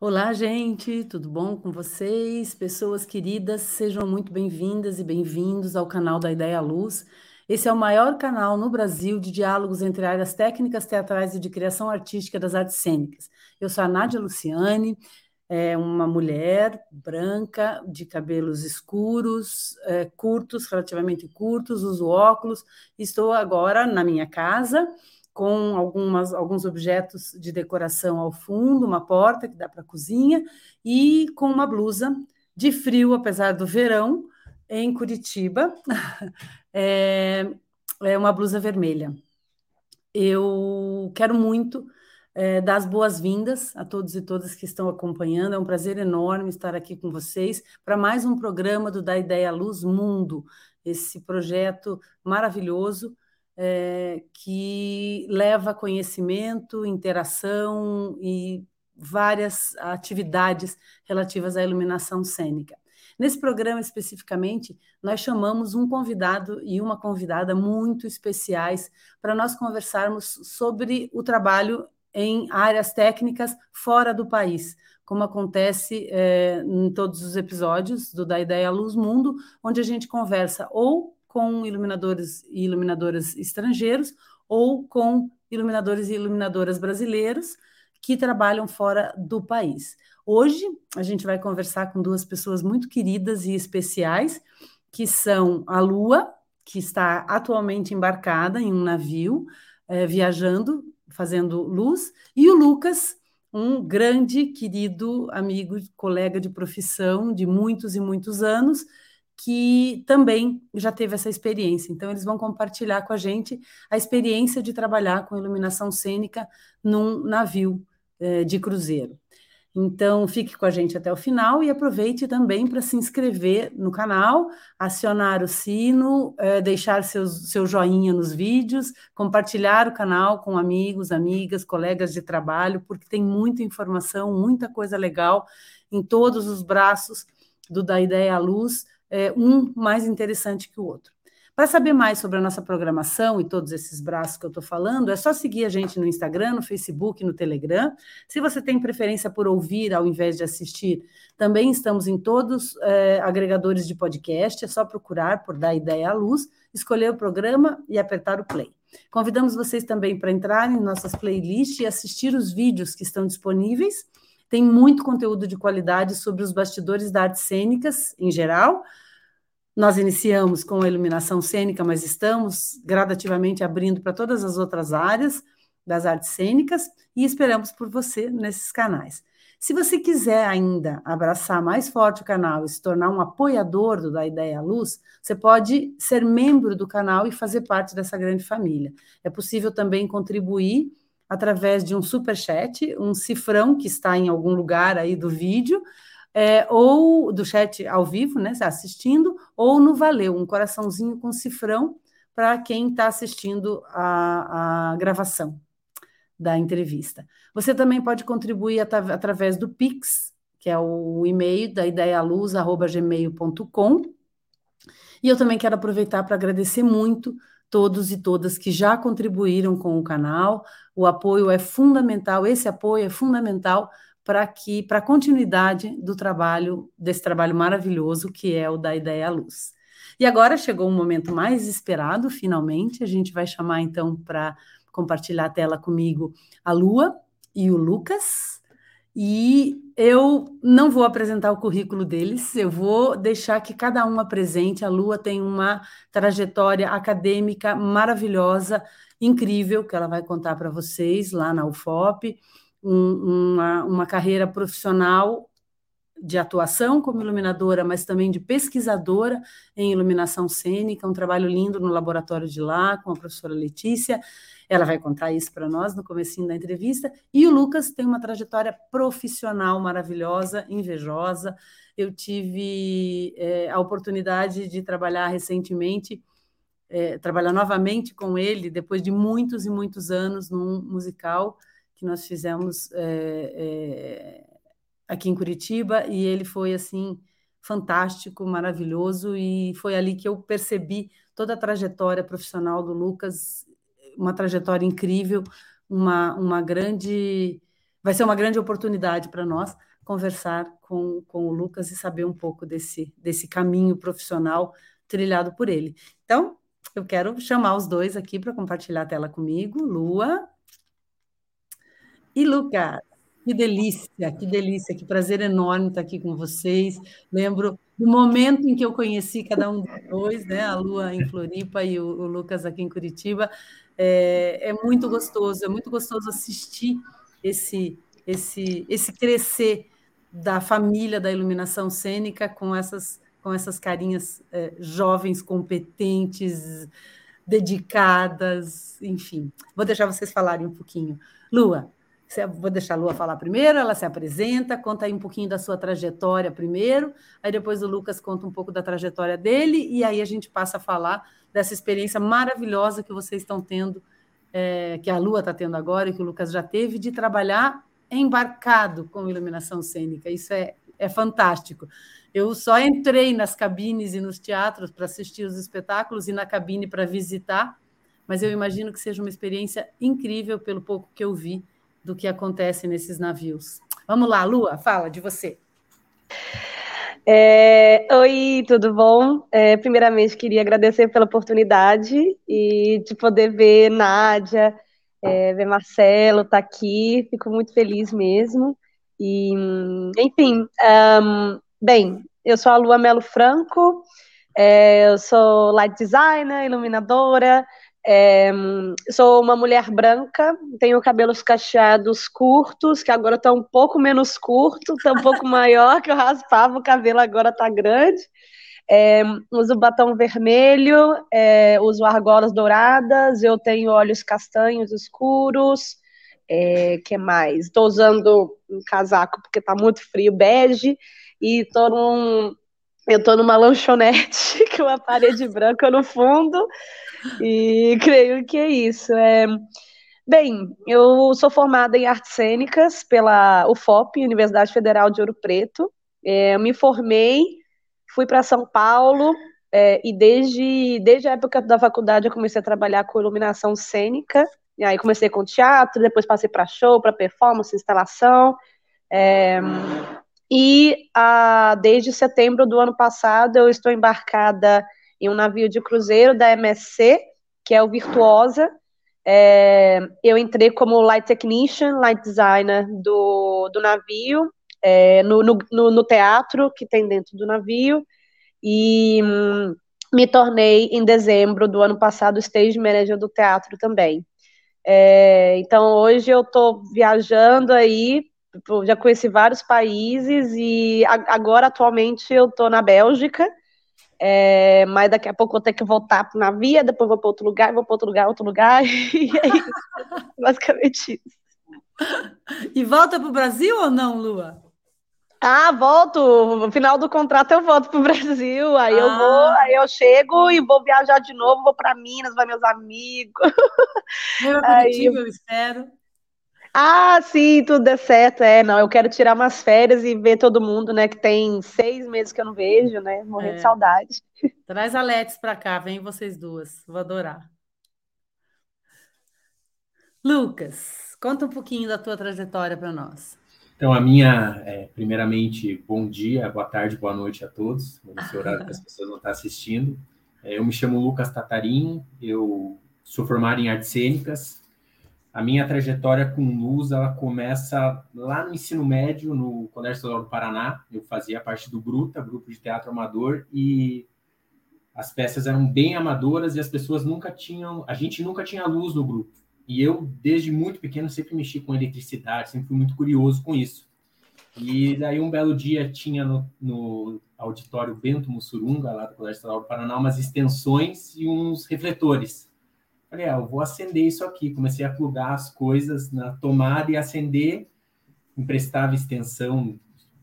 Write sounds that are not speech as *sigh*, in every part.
Olá, gente, tudo bom com vocês? Pessoas queridas, sejam muito bem-vindas e bem-vindos ao canal da Ideia Luz. Esse é o maior canal no Brasil de diálogos entre áreas técnicas, teatrais e de criação artística das artes cênicas. Eu sou a Nádia Luciane, é uma mulher branca, de cabelos escuros, é, curtos, relativamente curtos, uso óculos. Estou agora na minha casa com algumas, alguns objetos de decoração ao fundo, uma porta que dá para a cozinha, e com uma blusa de frio, apesar do verão, em Curitiba. *laughs* é, é uma blusa vermelha. Eu quero muito é, dar as boas-vindas a todos e todas que estão acompanhando. É um prazer enorme estar aqui com vocês para mais um programa do Da Ideia Luz Mundo, esse projeto maravilhoso é, que leva conhecimento, interação e várias atividades relativas à iluminação cênica. Nesse programa especificamente, nós chamamos um convidado e uma convidada muito especiais para nós conversarmos sobre o trabalho em áreas técnicas fora do país, como acontece é, em todos os episódios do Da Ideia Luz Mundo, onde a gente conversa ou com iluminadores e iluminadoras estrangeiros ou com iluminadores e iluminadoras brasileiros que trabalham fora do país. Hoje a gente vai conversar com duas pessoas muito queridas e especiais, que são a Lua, que está atualmente embarcada em um navio, é, viajando, fazendo luz, e o Lucas, um grande, querido amigo, colega de profissão de muitos e muitos anos, que também já teve essa experiência. Então, eles vão compartilhar com a gente a experiência de trabalhar com iluminação cênica num navio eh, de cruzeiro. Então, fique com a gente até o final e aproveite também para se inscrever no canal, acionar o sino, eh, deixar seus, seu joinha nos vídeos, compartilhar o canal com amigos, amigas, colegas de trabalho, porque tem muita informação, muita coisa legal em todos os braços do Da Ideia à Luz é, um mais interessante que o outro. Para saber mais sobre a nossa programação e todos esses braços que eu estou falando, é só seguir a gente no Instagram, no Facebook, no Telegram. Se você tem preferência por ouvir ao invés de assistir, também estamos em todos é, agregadores de podcast. É só procurar por Dar Ideia à Luz, escolher o programa e apertar o play. Convidamos vocês também para entrar em nossas playlists e assistir os vídeos que estão disponíveis tem muito conteúdo de qualidade sobre os bastidores da artes cênicas em geral. Nós iniciamos com a iluminação cênica, mas estamos gradativamente abrindo para todas as outras áreas das artes cênicas e esperamos por você nesses canais. Se você quiser ainda abraçar mais forte o canal e se tornar um apoiador do Da Ideia à Luz, você pode ser membro do canal e fazer parte dessa grande família. É possível também contribuir através de um super chat, um cifrão que está em algum lugar aí do vídeo, é, ou do chat ao vivo, né, assistindo, ou no Valeu, um coraçãozinho com cifrão para quem está assistindo a, a, gravação da entrevista. Você também pode contribuir at através do Pix, que é o e-mail da ideialuz.gmail.com. E eu também quero aproveitar para agradecer muito todos e todas que já contribuíram com o canal. O apoio é fundamental, esse apoio é fundamental para que para a continuidade do trabalho, desse trabalho maravilhoso que é o da Ideia à Luz. E agora chegou o um momento mais esperado, finalmente, a gente vai chamar então para compartilhar a tela comigo a Lua e o Lucas. E eu não vou apresentar o currículo deles, eu vou deixar que cada um apresente. A Lua tem uma trajetória acadêmica maravilhosa, incrível, que ela vai contar para vocês lá na UFOP, um, uma, uma carreira profissional de atuação como iluminadora, mas também de pesquisadora em iluminação cênica, um trabalho lindo no laboratório de lá, com a professora Letícia. Ela vai contar isso para nós no comecinho da entrevista. E o Lucas tem uma trajetória profissional maravilhosa, invejosa. Eu tive é, a oportunidade de trabalhar recentemente, é, trabalhar novamente com ele, depois de muitos e muitos anos, num musical que nós fizemos é, aqui em Curitiba, e ele foi assim fantástico, maravilhoso, e foi ali que eu percebi toda a trajetória profissional do Lucas uma trajetória incrível, uma, uma grande vai ser uma grande oportunidade para nós conversar com, com o Lucas e saber um pouco desse, desse caminho profissional trilhado por ele. Então, eu quero chamar os dois aqui para compartilhar a tela comigo, Lua e Lucas. Que delícia, que delícia, que prazer enorme estar aqui com vocês. Lembro do momento em que eu conheci cada um dos dois, né? A Lua em Floripa e o, o Lucas aqui em Curitiba. É, é, muito gostoso, é muito gostoso assistir esse, esse, esse crescer da família da iluminação cênica com essas, com essas carinhas é, jovens, competentes, dedicadas, enfim. Vou deixar vocês falarem um pouquinho. Lua, Vou deixar a Lua falar primeiro, ela se apresenta, conta aí um pouquinho da sua trajetória primeiro, aí depois o Lucas conta um pouco da trajetória dele, e aí a gente passa a falar dessa experiência maravilhosa que vocês estão tendo, é, que a Lua está tendo agora e que o Lucas já teve, de trabalhar embarcado com iluminação cênica. Isso é, é fantástico. Eu só entrei nas cabines e nos teatros para assistir os espetáculos e na cabine para visitar, mas eu imagino que seja uma experiência incrível pelo pouco que eu vi do que acontece nesses navios. Vamos lá, Lua, fala de você. É, oi, tudo bom? É, primeiramente, queria agradecer pela oportunidade e de poder ver Nádia, é, ver Marcelo tá aqui, fico muito feliz mesmo. E, enfim, um, bem, eu sou a Lua Melo Franco, é, eu sou light designer, iluminadora, é, sou uma mulher branca, tenho cabelos cacheados curtos, que agora estão tá um pouco menos curto, está um pouco maior, que eu raspava o cabelo, agora está grande. É, uso batom vermelho, é, uso argolas douradas, eu tenho olhos castanhos escuros. É, que mais? Estou usando um casaco porque está muito frio, bege, e estou num, eu estou numa lanchonete *laughs* com uma parede branca no fundo. E *laughs* creio que é isso. É... Bem, eu sou formada em artes cênicas pela UFOP, Universidade Federal de Ouro Preto. É, eu me formei, fui para São Paulo é, e desde, desde a época da faculdade eu comecei a trabalhar com iluminação cênica. E aí comecei com teatro, depois passei para show, para performance, instalação. É, e ah, desde setembro do ano passado eu estou embarcada em um navio de cruzeiro da MSC, que é o Virtuosa. É, eu entrei como light technician, light designer do, do navio, é, no, no, no, teatro que tem dentro do navio, e hum, me tornei, em dezembro do ano passado, stage manager do teatro também. É, então, hoje eu estou viajando aí, já conheci vários países, e agora, atualmente, eu estou na Bélgica, é, mas daqui a pouco eu vou ter que voltar na via, depois vou para outro lugar, vou para outro lugar, outro lugar, *laughs* e é isso. Basicamente isso. E volta para o Brasil ou não, Lua? Ah, volto. No final do contrato eu volto para o Brasil. Aí ah. eu vou, aí eu chego e vou viajar de novo, vou para Minas, vai meus amigos. Meu aperitivo, eu espero. Ah, sim, tudo der certo. É, não, eu quero tirar umas férias e ver todo mundo, né? Que tem seis meses que eu não vejo, né? Morrendo é. de saudade. *laughs* Traz a Letes para cá, vem vocês duas. Vou adorar. Lucas, conta um pouquinho da tua trajetória para nós. Então, a minha, é, primeiramente, bom dia, boa tarde, boa noite a todos, nesse horário que as pessoas vão estar assistindo. É, eu me chamo Lucas Tatarim, eu sou formado em artes cênicas, a minha trajetória com luz ela começa lá no ensino médio, no Colégio Estadual do Paraná. Eu fazia parte do Gruta, grupo de teatro amador, e as peças eram bem amadoras e as pessoas nunca tinham, a gente nunca tinha luz no grupo. E eu, desde muito pequeno, sempre mexi com eletricidade, sempre fui muito curioso com isso. E daí um belo dia tinha no, no auditório Bento Mussurunga, lá do Colégio Estadual do Paraná, umas extensões e uns refletores. Falei, ah, eu vou acender isso aqui. Comecei a plugar as coisas na tomada e acender. Emprestava extensão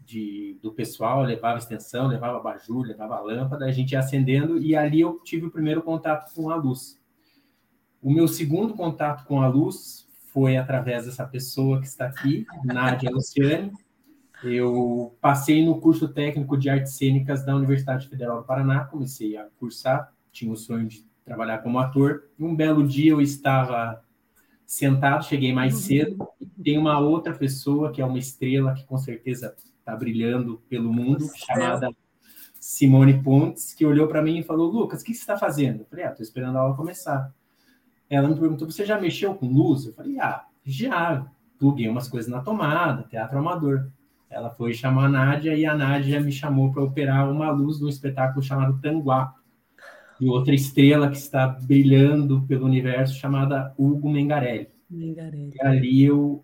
de, do pessoal, levava extensão, levava abajur, levava lâmpada, a gente ia acendendo e ali eu tive o primeiro contato com a luz. O meu segundo contato com a luz foi através dessa pessoa que está aqui, Nádia Luciane. Eu passei no curso técnico de artes cênicas da Universidade Federal do Paraná, comecei a cursar, tinha o sonho de trabalhar como ator. Um belo dia eu estava sentado, cheguei mais uhum. cedo. Tem uma outra pessoa que é uma estrela que com certeza está brilhando pelo mundo, chamada Simone Pontes, que olhou para mim e falou: Lucas, o que você está fazendo? Eu falei: Ah, estou esperando a aula começar. Ela me perguntou: Você já mexeu com luz? Eu falei: Ah, já. Pluguei umas coisas na tomada, teatro amador. Ela foi chamar a Nádia e a Nádia me chamou para operar uma luz num espetáculo chamado Tanguá, e outra estrela que está brilhando pelo universo chamada Hugo Mengarelli. Mengarelli. E ali eu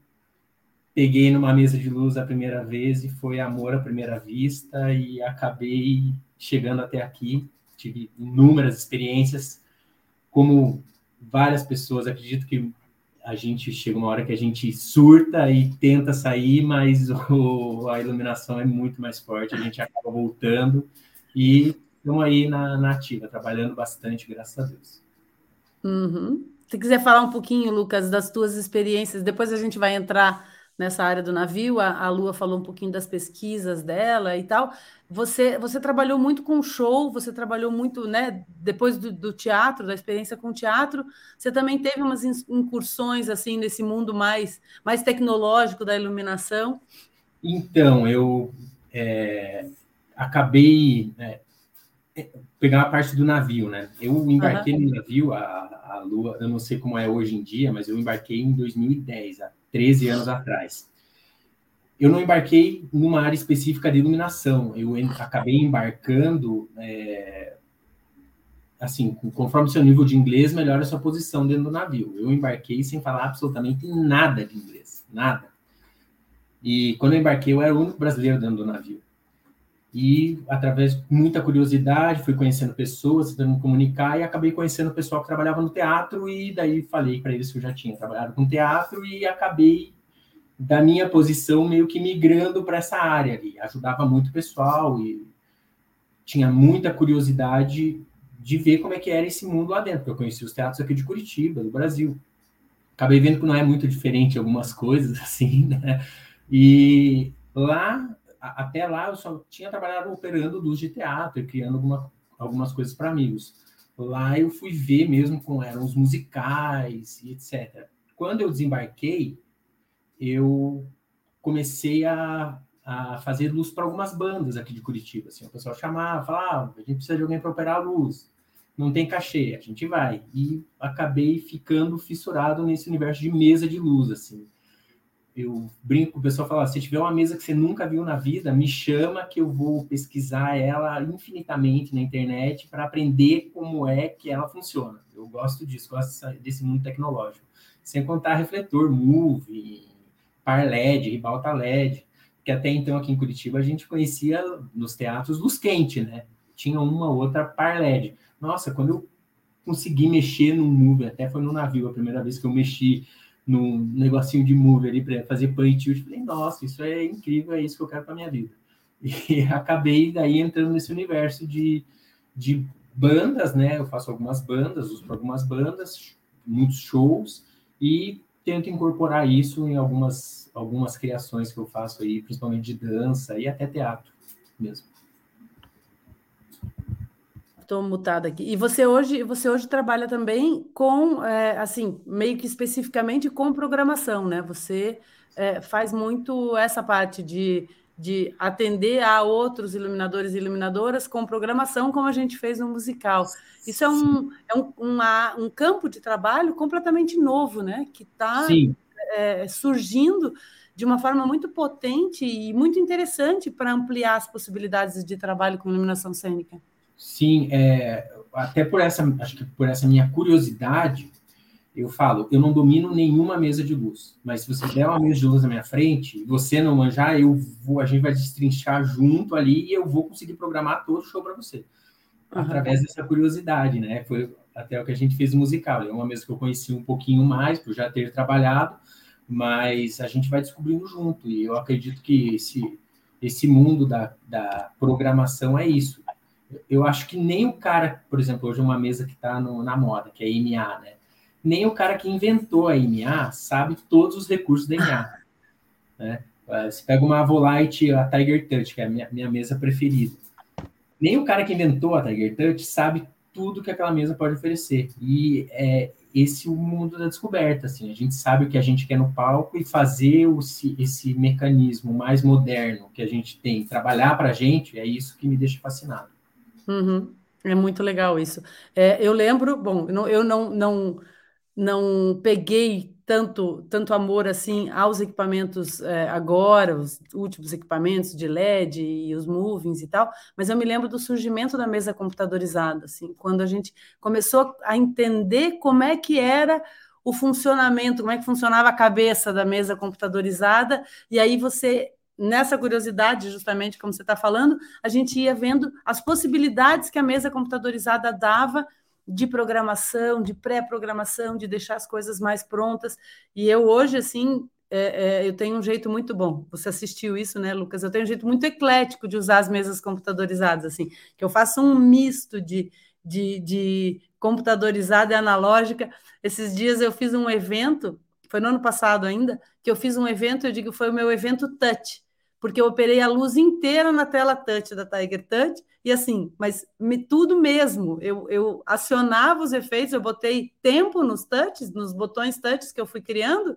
peguei numa mesa de luz a primeira vez e foi amor à primeira vista e acabei chegando até aqui. Tive inúmeras experiências, como várias pessoas, acredito que a gente chega uma hora que a gente surta e tenta sair, mas *laughs* o, a iluminação é muito mais forte, a gente acaba voltando e estamos aí na, na ativa, trabalhando bastante, graças a Deus. Uhum. Se quiser falar um pouquinho, Lucas, das tuas experiências, depois a gente vai entrar nessa área do navio, a, a Lua falou um pouquinho das pesquisas dela e tal. Você, você trabalhou muito com show, você trabalhou muito, né? Depois do, do teatro, da experiência com o teatro, você também teve umas incursões assim nesse mundo mais, mais tecnológico da iluminação. Então, eu é, acabei né, pegar a parte do navio, né? Eu embarquei uhum. no navio, a, a Lua, eu não sei como é hoje em dia, mas eu embarquei em 2010, há 13 anos atrás. Eu não embarquei numa área específica de iluminação, eu acabei embarcando, é, assim, conforme seu nível de inglês, melhora a sua posição dentro do navio. Eu embarquei sem falar absolutamente nada de inglês, nada. E quando eu embarquei, eu era o único brasileiro dentro do navio. E, através de muita curiosidade, fui conhecendo pessoas, tentando me comunicar, e acabei conhecendo o pessoal que trabalhava no teatro, e daí falei para eles que eu já tinha trabalhado com teatro, e acabei, da minha posição, meio que migrando para essa área ali. Ajudava muito o pessoal, e tinha muita curiosidade de ver como é que era esse mundo lá dentro, porque eu conheci os teatros aqui de Curitiba, do Brasil. Acabei vendo que não é muito diferente algumas coisas, *laughs* assim, né? E lá até lá eu só tinha trabalhado operando luz de teatro e criando alguma, algumas coisas para amigos. Lá eu fui ver mesmo como eram os musicais e etc. Quando eu desembarquei, eu comecei a, a fazer luz para algumas bandas aqui de Curitiba. Assim, o pessoal chamava, falava, ah, a gente precisa de alguém para operar a luz. Não tem cachê, a gente vai. E acabei ficando fissurado nesse universo de mesa de luz, assim eu brinco o pessoal falar, se tiver uma mesa que você nunca viu na vida, me chama que eu vou pesquisar ela infinitamente na internet para aprender como é que ela funciona. Eu gosto disso, gosto desse mundo tecnológico. Sem contar refletor, move, par LED, ribalta LED, que até então aqui em Curitiba a gente conhecia nos teatros luz quente, né? Tinha uma outra par LED. Nossa, quando eu consegui mexer no move, até foi no navio a primeira vez que eu mexi num negocinho de move ali para fazer punch tilt. Falei, nossa, isso é incrível, é isso que eu quero para minha vida. *laughs* E acabei daí entrando nesse universo de, de bandas, né? Eu faço algumas bandas, uso para algumas bandas, muitos shows e tento incorporar isso em algumas, algumas criações que eu faço aí, principalmente de dança e até teatro mesmo. Estou mutada aqui. E você hoje, você hoje trabalha também com, é, assim, meio que especificamente com programação, né? Você é, faz muito essa parte de, de atender a outros iluminadores e iluminadoras com programação, como a gente fez no musical. Isso é um, é um, uma, um campo de trabalho completamente novo, né? Que está é, surgindo de uma forma muito potente e muito interessante para ampliar as possibilidades de trabalho com iluminação cênica. Sim, é, até por essa, acho que por essa minha curiosidade, eu falo, eu não domino nenhuma mesa de luz, mas se você der uma mesa de luz na minha frente, e você não manjar, eu vou, a gente vai destrinchar junto ali e eu vou conseguir programar todo o show para você. Uhum. Através dessa curiosidade, né? Foi até o que a gente fez musical. É uma mesa que eu conheci um pouquinho mais, por já ter trabalhado, mas a gente vai descobrindo junto. E eu acredito que esse, esse mundo da, da programação é isso eu acho que nem o cara, por exemplo, hoje uma mesa que está na moda, que é a IMA, né? Nem o cara que inventou a IMA sabe todos os recursos da IMA. Né? Você pega uma Avolite, a Tiger Touch, que é a minha, minha mesa preferida. Nem o cara que inventou a Tiger Touch sabe tudo que aquela mesa pode oferecer. E é, esse o mundo da descoberta, assim, a gente sabe o que a gente quer no palco e fazer o, esse mecanismo mais moderno que a gente tem, trabalhar para a gente, é isso que me deixa fascinado. Uhum. É muito legal isso. É, eu lembro, bom, eu não, eu não, não, não peguei tanto, tanto amor assim aos equipamentos é, agora, os últimos equipamentos de LED e os movings e tal, mas eu me lembro do surgimento da mesa computadorizada, assim, quando a gente começou a entender como é que era o funcionamento, como é que funcionava a cabeça da mesa computadorizada, e aí você nessa curiosidade, justamente como você está falando, a gente ia vendo as possibilidades que a mesa computadorizada dava de programação, de pré-programação, de deixar as coisas mais prontas. E eu hoje, assim, é, é, eu tenho um jeito muito bom. Você assistiu isso, né, Lucas? Eu tenho um jeito muito eclético de usar as mesas computadorizadas, assim, que eu faço um misto de, de, de computadorizada e analógica. Esses dias eu fiz um evento, foi no ano passado ainda, que eu fiz um evento, eu digo, foi o meu evento touch, porque eu operei a luz inteira na tela touch da Tiger Touch, e assim, mas me, tudo mesmo. Eu, eu acionava os efeitos, eu botei tempo nos touches, nos botões touches que eu fui criando,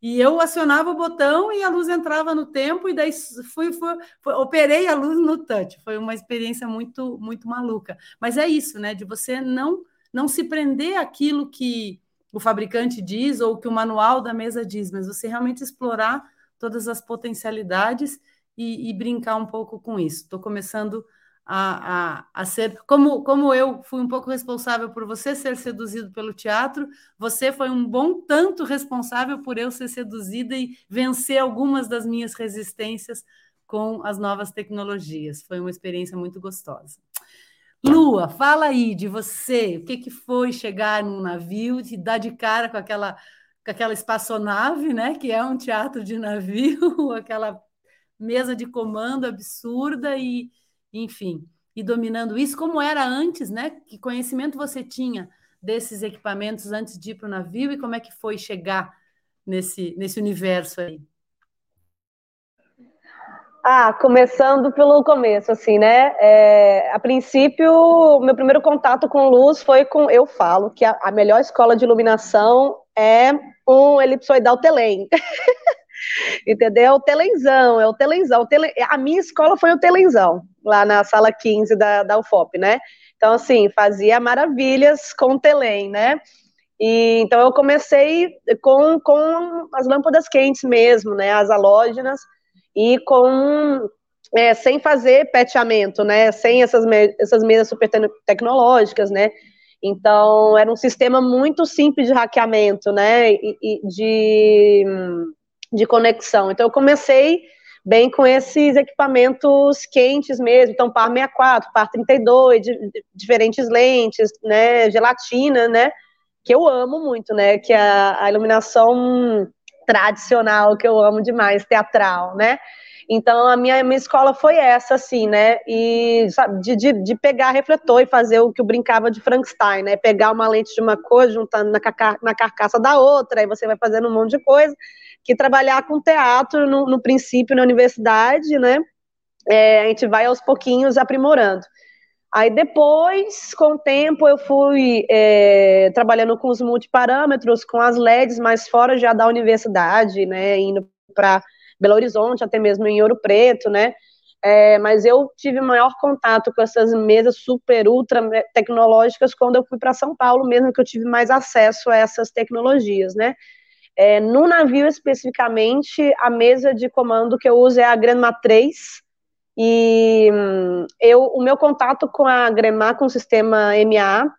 e eu acionava o botão e a luz entrava no tempo, e daí fui, fui, fui, operei a luz no touch. Foi uma experiência muito, muito maluca. Mas é isso, né? De você não, não se prender aquilo que o fabricante diz ou que o manual da mesa diz, mas você realmente explorar todas as potencialidades e, e brincar um pouco com isso. Estou começando a, a, a ser. Como, como eu fui um pouco responsável por você ser seduzido pelo teatro, você foi um bom tanto responsável por eu ser seduzida e vencer algumas das minhas resistências com as novas tecnologias. Foi uma experiência muito gostosa. Lua, fala aí de você. O que, que foi chegar num navio e dar de cara com aquela, com aquela espaçonave, né? Que é um teatro de navio, *laughs* aquela mesa de comando absurda e enfim, e dominando isso, como era antes, né? Que conhecimento você tinha desses equipamentos antes de ir para o navio e como é que foi chegar nesse, nesse universo aí? Ah, começando pelo começo, assim, né? É, a princípio, meu primeiro contato com luz foi com. Eu falo que a, a melhor escola de iluminação é um elipsoidal Telém. *laughs* Entendeu? É o telenzão, é o telenzão. Tele... A minha escola foi o telenzão, lá na sala 15 da, da UFOP, né? Então, assim, fazia maravilhas com o telém, né? E, então, eu comecei com, com as lâmpadas quentes mesmo, né? As halógenas, e com é, sem fazer peteamento, né? Sem essas, essas mesas super tecnológicas, né? Então, era um sistema muito simples de hackeamento, né? E, e de de conexão. Então, eu comecei bem com esses equipamentos quentes mesmo, então par 64, par 32, de, de, diferentes lentes, né, gelatina, né, que eu amo muito, né, que é a, a iluminação tradicional que eu amo demais, teatral, né, então a minha, minha escola foi essa, assim, né, e sabe, de, de, pegar refletor e fazer o que eu brincava de Frankenstein, né, pegar uma lente de uma cor, juntando na, na carcaça da outra, aí você vai fazendo um monte de coisa, que trabalhar com teatro no, no princípio na universidade, né? É, a gente vai aos pouquinhos aprimorando. Aí depois, com o tempo, eu fui é, trabalhando com os multiparâmetros, com as LEDs mais fora já da universidade, né? Indo para Belo Horizonte, até mesmo em Ouro Preto, né? É, mas eu tive maior contato com essas mesas super, ultra tecnológicas quando eu fui para São Paulo, mesmo que eu tive mais acesso a essas tecnologias, né? É, no navio, especificamente, a mesa de comando que eu uso é a Granma 3, e hum, eu, o meu contato com a Grema, com o sistema MA,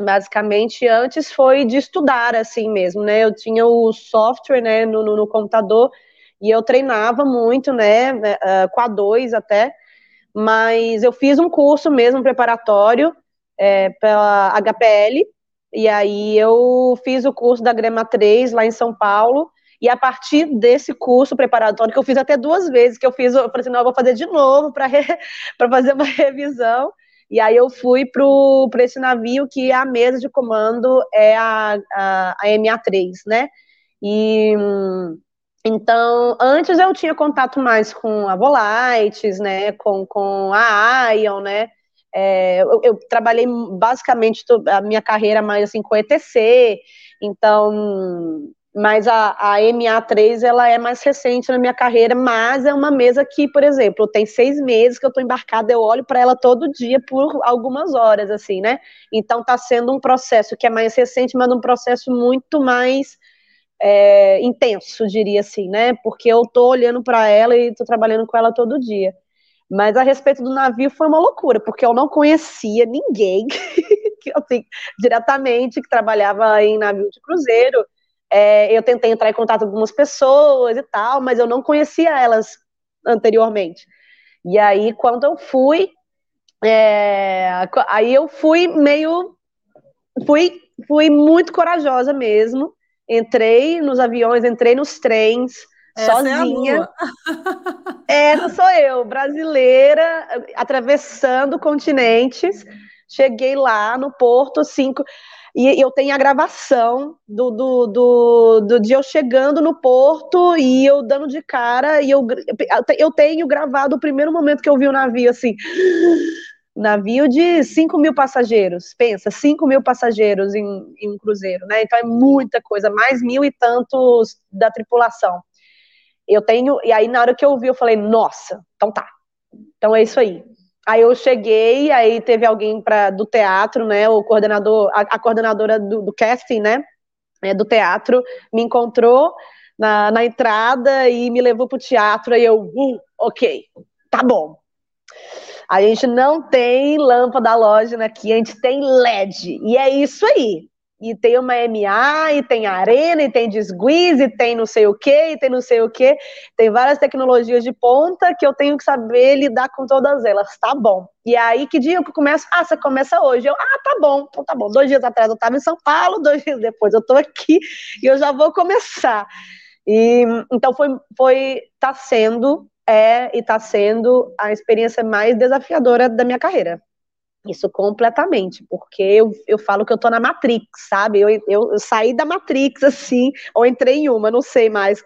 basicamente, antes foi de estudar, assim mesmo, né, eu tinha o software, né, no, no, no computador, e eu treinava muito, né, uh, com a 2 até, mas eu fiz um curso mesmo preparatório é, pela HPL, e aí eu fiz o curso da Grema 3 lá em São Paulo. E a partir desse curso preparatório, que eu fiz até duas vezes, que eu fiz, eu falei assim, não, eu vou fazer de novo para *laughs* fazer uma revisão. E aí eu fui para esse navio que a mesa de comando é a, a, a MA3, né? E então, antes eu tinha contato mais com a Volites, né? Com, com a Ion, né? É, eu, eu, trabalhei basicamente a minha carreira mais assim com ETC, então mas a, a MA3 ela é mais recente na minha carreira, mas é uma mesa que, por exemplo, tem seis meses que eu estou embarcada, eu olho para ela todo dia por algumas horas, assim, né? Então está sendo um processo que é mais recente, mas um processo muito mais é, intenso, diria assim, né? Porque eu estou olhando para ela e estou trabalhando com ela todo dia. Mas a respeito do navio foi uma loucura, porque eu não conhecia ninguém *laughs* que, assim, diretamente que trabalhava em navio de cruzeiro. É, eu tentei entrar em contato com algumas pessoas e tal, mas eu não conhecia elas anteriormente. E aí, quando eu fui, é, aí eu fui meio. Fui, fui muito corajosa mesmo. Entrei nos aviões, entrei nos trens, Essa sozinha. É *laughs* Essa sou eu, brasileira, atravessando continentes. Cheguei lá no porto, cinco. E eu tenho a gravação do, do, do, do de eu chegando no porto e eu dando de cara, e eu, eu tenho gravado o primeiro momento que eu vi o navio, assim, navio de 5 mil passageiros, pensa, 5 mil passageiros em, em, um cruzeiro, né? Então é muita coisa, mais mil e tantos da tripulação. Eu tenho, e aí na hora que eu vi, eu falei, nossa, então tá, então é isso aí. Aí eu cheguei, aí teve alguém pra, do teatro, né? O coordenador, a, a coordenadora do, do, casting, né? É, do teatro, me encontrou na, na entrada e me levou pro teatro. Aí eu, uh, ok, tá bom. A gente não tem lâmpada halógena aqui, a gente tem LED. E é isso aí e tem uma MA, e tem arena, e tem desguiz, e tem não sei o que, e tem não sei o que. Tem várias tecnologias de ponta que eu tenho que saber lidar com todas elas. Tá bom. E aí, que dia que eu começo? Ah, você começa hoje. Eu, ah, tá bom, então tá bom. Dois dias atrás eu estava em São Paulo, *laughs* dois dias depois eu estou aqui e eu já vou começar. E então foi, foi, tá sendo, é e tá sendo a experiência mais desafiadora da minha carreira. Isso completamente, porque eu, eu falo que eu tô na Matrix, sabe? Eu, eu, eu, saí da Matrix, *laughs* assim, ou entrei em uma, não sei mais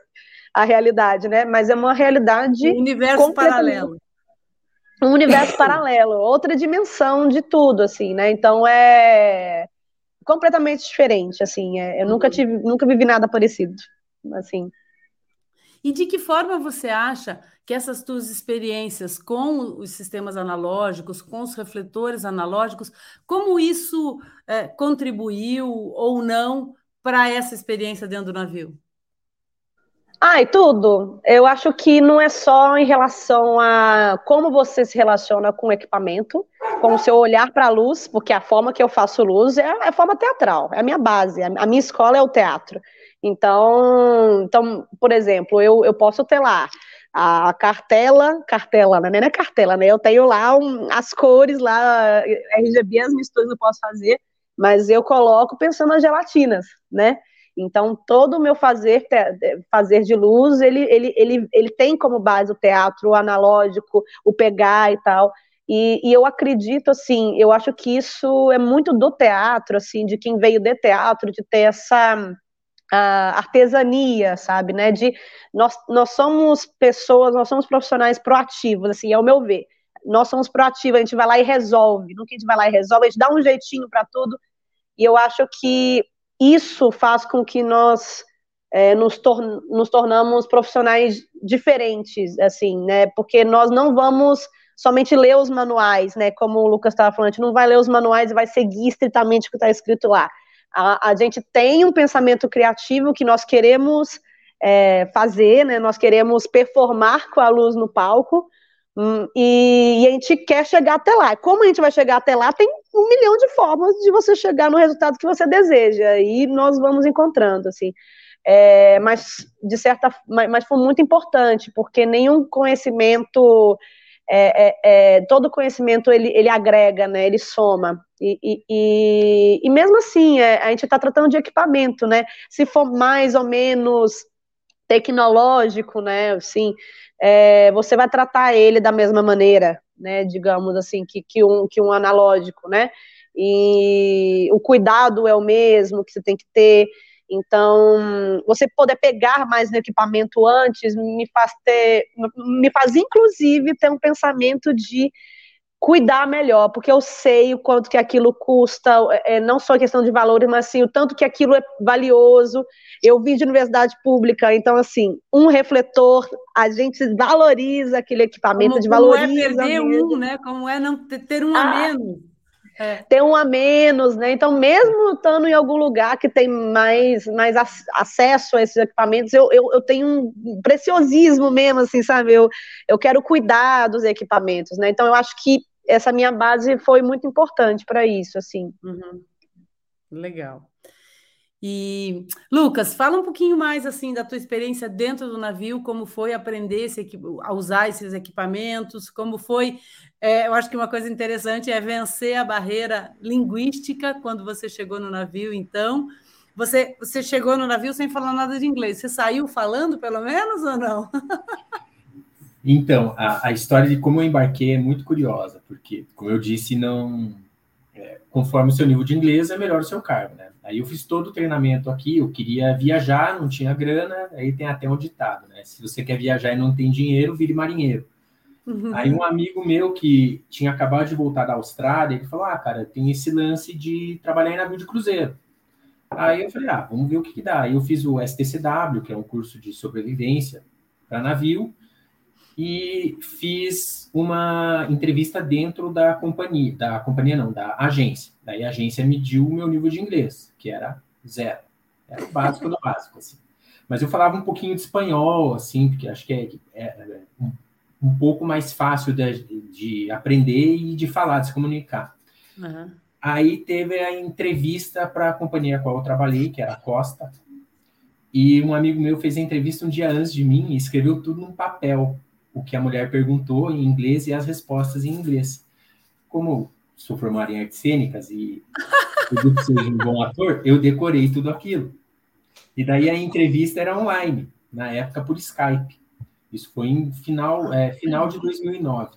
a realidade, né? Mas é uma realidade. Um universo paralelo. Um universo paralelo, outra dimensão de tudo, assim, né? Então é completamente diferente, assim. É, eu nunca uhum. tive, nunca vivi nada parecido, assim. E de que forma você acha que essas tuas experiências com os sistemas analógicos, com os refletores analógicos, como isso é, contribuiu ou não para essa experiência dentro do navio? Ai, tudo. Eu acho que não é só em relação a como você se relaciona com o equipamento, com o seu olhar para a luz, porque a forma que eu faço luz é, é a forma teatral, é a minha base, a minha escola é o teatro. Então, então por exemplo, eu, eu posso ter lá a cartela, cartela, né? Não é cartela, né? Eu tenho lá um, as cores lá, RGB, as misturas eu posso fazer, mas eu coloco pensando nas gelatinas, né? Então, todo o meu fazer, fazer de luz, ele, ele, ele, ele tem como base o teatro, o analógico, o pegar e tal. E, e, eu acredito, assim, eu acho que isso é muito do teatro, assim, de quem veio de teatro, de ter essa a artesania, sabe, né, de nós, nós somos pessoas, nós somos profissionais proativos, assim, ao meu ver, nós somos proativos, a gente vai lá e resolve, nunca a gente vai lá e resolve, a gente dá um jeitinho para tudo, e eu acho que isso faz com que nós é, nos, tor nos tornamos profissionais diferentes, assim, né, porque nós não vamos somente ler os manuais, né, como o Lucas estava falando, a gente não vai ler os manuais e vai seguir estritamente o que está escrito lá, a, a gente tem um pensamento criativo que nós queremos é, fazer, né? Nós queremos performar com a luz no palco. Hum, e, e, a gente quer chegar até lá. Como a gente vai chegar até lá? Tem um milhão de formas de você chegar no resultado que você deseja. E nós vamos encontrando, assim. É, mas de certa, mas, mas foi muito importante porque nenhum conhecimento é, é, é, todo conhecimento ele, ele agrega, né? Ele soma. E, e, e mesmo assim, é, a gente está tratando de equipamento, né? Se for mais ou menos tecnológico, né? Assim, é, você vai tratar ele da mesma maneira, né? Digamos assim, que, que, um, que um analógico, né? E o cuidado é o mesmo que você tem que ter. Então, você poder pegar mais no equipamento antes me faz ter, me faz inclusive ter um pensamento de cuidar melhor, porque eu sei o quanto que aquilo custa, é, não só a questão de valores, mas sim o tanto que aquilo é valioso. Eu vim de universidade pública, então assim, um refletor, a gente valoriza aquele equipamento, como, de valoriza. Como é perder mesmo. um, né? Como é não ter um a ah, menos. É. Ter um a menos, né? Então, mesmo estando em algum lugar que tem mais, mais acesso a esses equipamentos, eu, eu, eu tenho um preciosismo mesmo, assim, sabe? Eu, eu quero cuidar dos equipamentos, né? Então, eu acho que essa minha base foi muito importante para isso, assim. Uhum. Legal. E Lucas, fala um pouquinho mais assim da tua experiência dentro do navio, como foi aprender a usar esses equipamentos, como foi. É, eu acho que uma coisa interessante é vencer a barreira linguística quando você chegou no navio. Então, você você chegou no navio sem falar nada de inglês. Você saiu falando, pelo menos, ou não? *laughs* Então, a, a, história de como eu embarquei é muito curiosa, porque, como eu disse, não. É, conforme o seu nível de inglês, é melhor o seu cargo, né? Aí eu fiz todo o treinamento aqui, eu queria viajar, não tinha grana, aí tem até um ditado, né? Se você quer viajar e não tem dinheiro, vire marinheiro. Uhum. Aí um amigo meu que tinha acabado de voltar da Austrália, ele falou: Ah, cara, tem esse lance de trabalhar em navio de cruzeiro. Aí eu falei: Ah, vamos ver o que, que dá. Aí eu fiz o STCW, que é um curso de sobrevivência para navio, e fiz uma entrevista dentro da companhia, da companhia não, da agência. Daí a agência mediu o meu nível de inglês, que era zero. Era o básico do básico, assim. Mas eu falava um pouquinho de espanhol, assim, porque acho que é, é, é um, um, pouco mais fácil de, de, aprender e de falar, de se comunicar. Uhum. Aí teve a entrevista para a companhia com a qual eu trabalhei, que era a Costa, e um amigo meu fez a entrevista um dia antes de mim e escreveu tudo num papel o que a mulher perguntou em inglês e as respostas em inglês. Como sou formado em artes cênicas e *laughs* eu seja um bom ator, eu decorei tudo aquilo. E daí a entrevista era online, na época por Skype. Isso foi em final, é, final de 2009,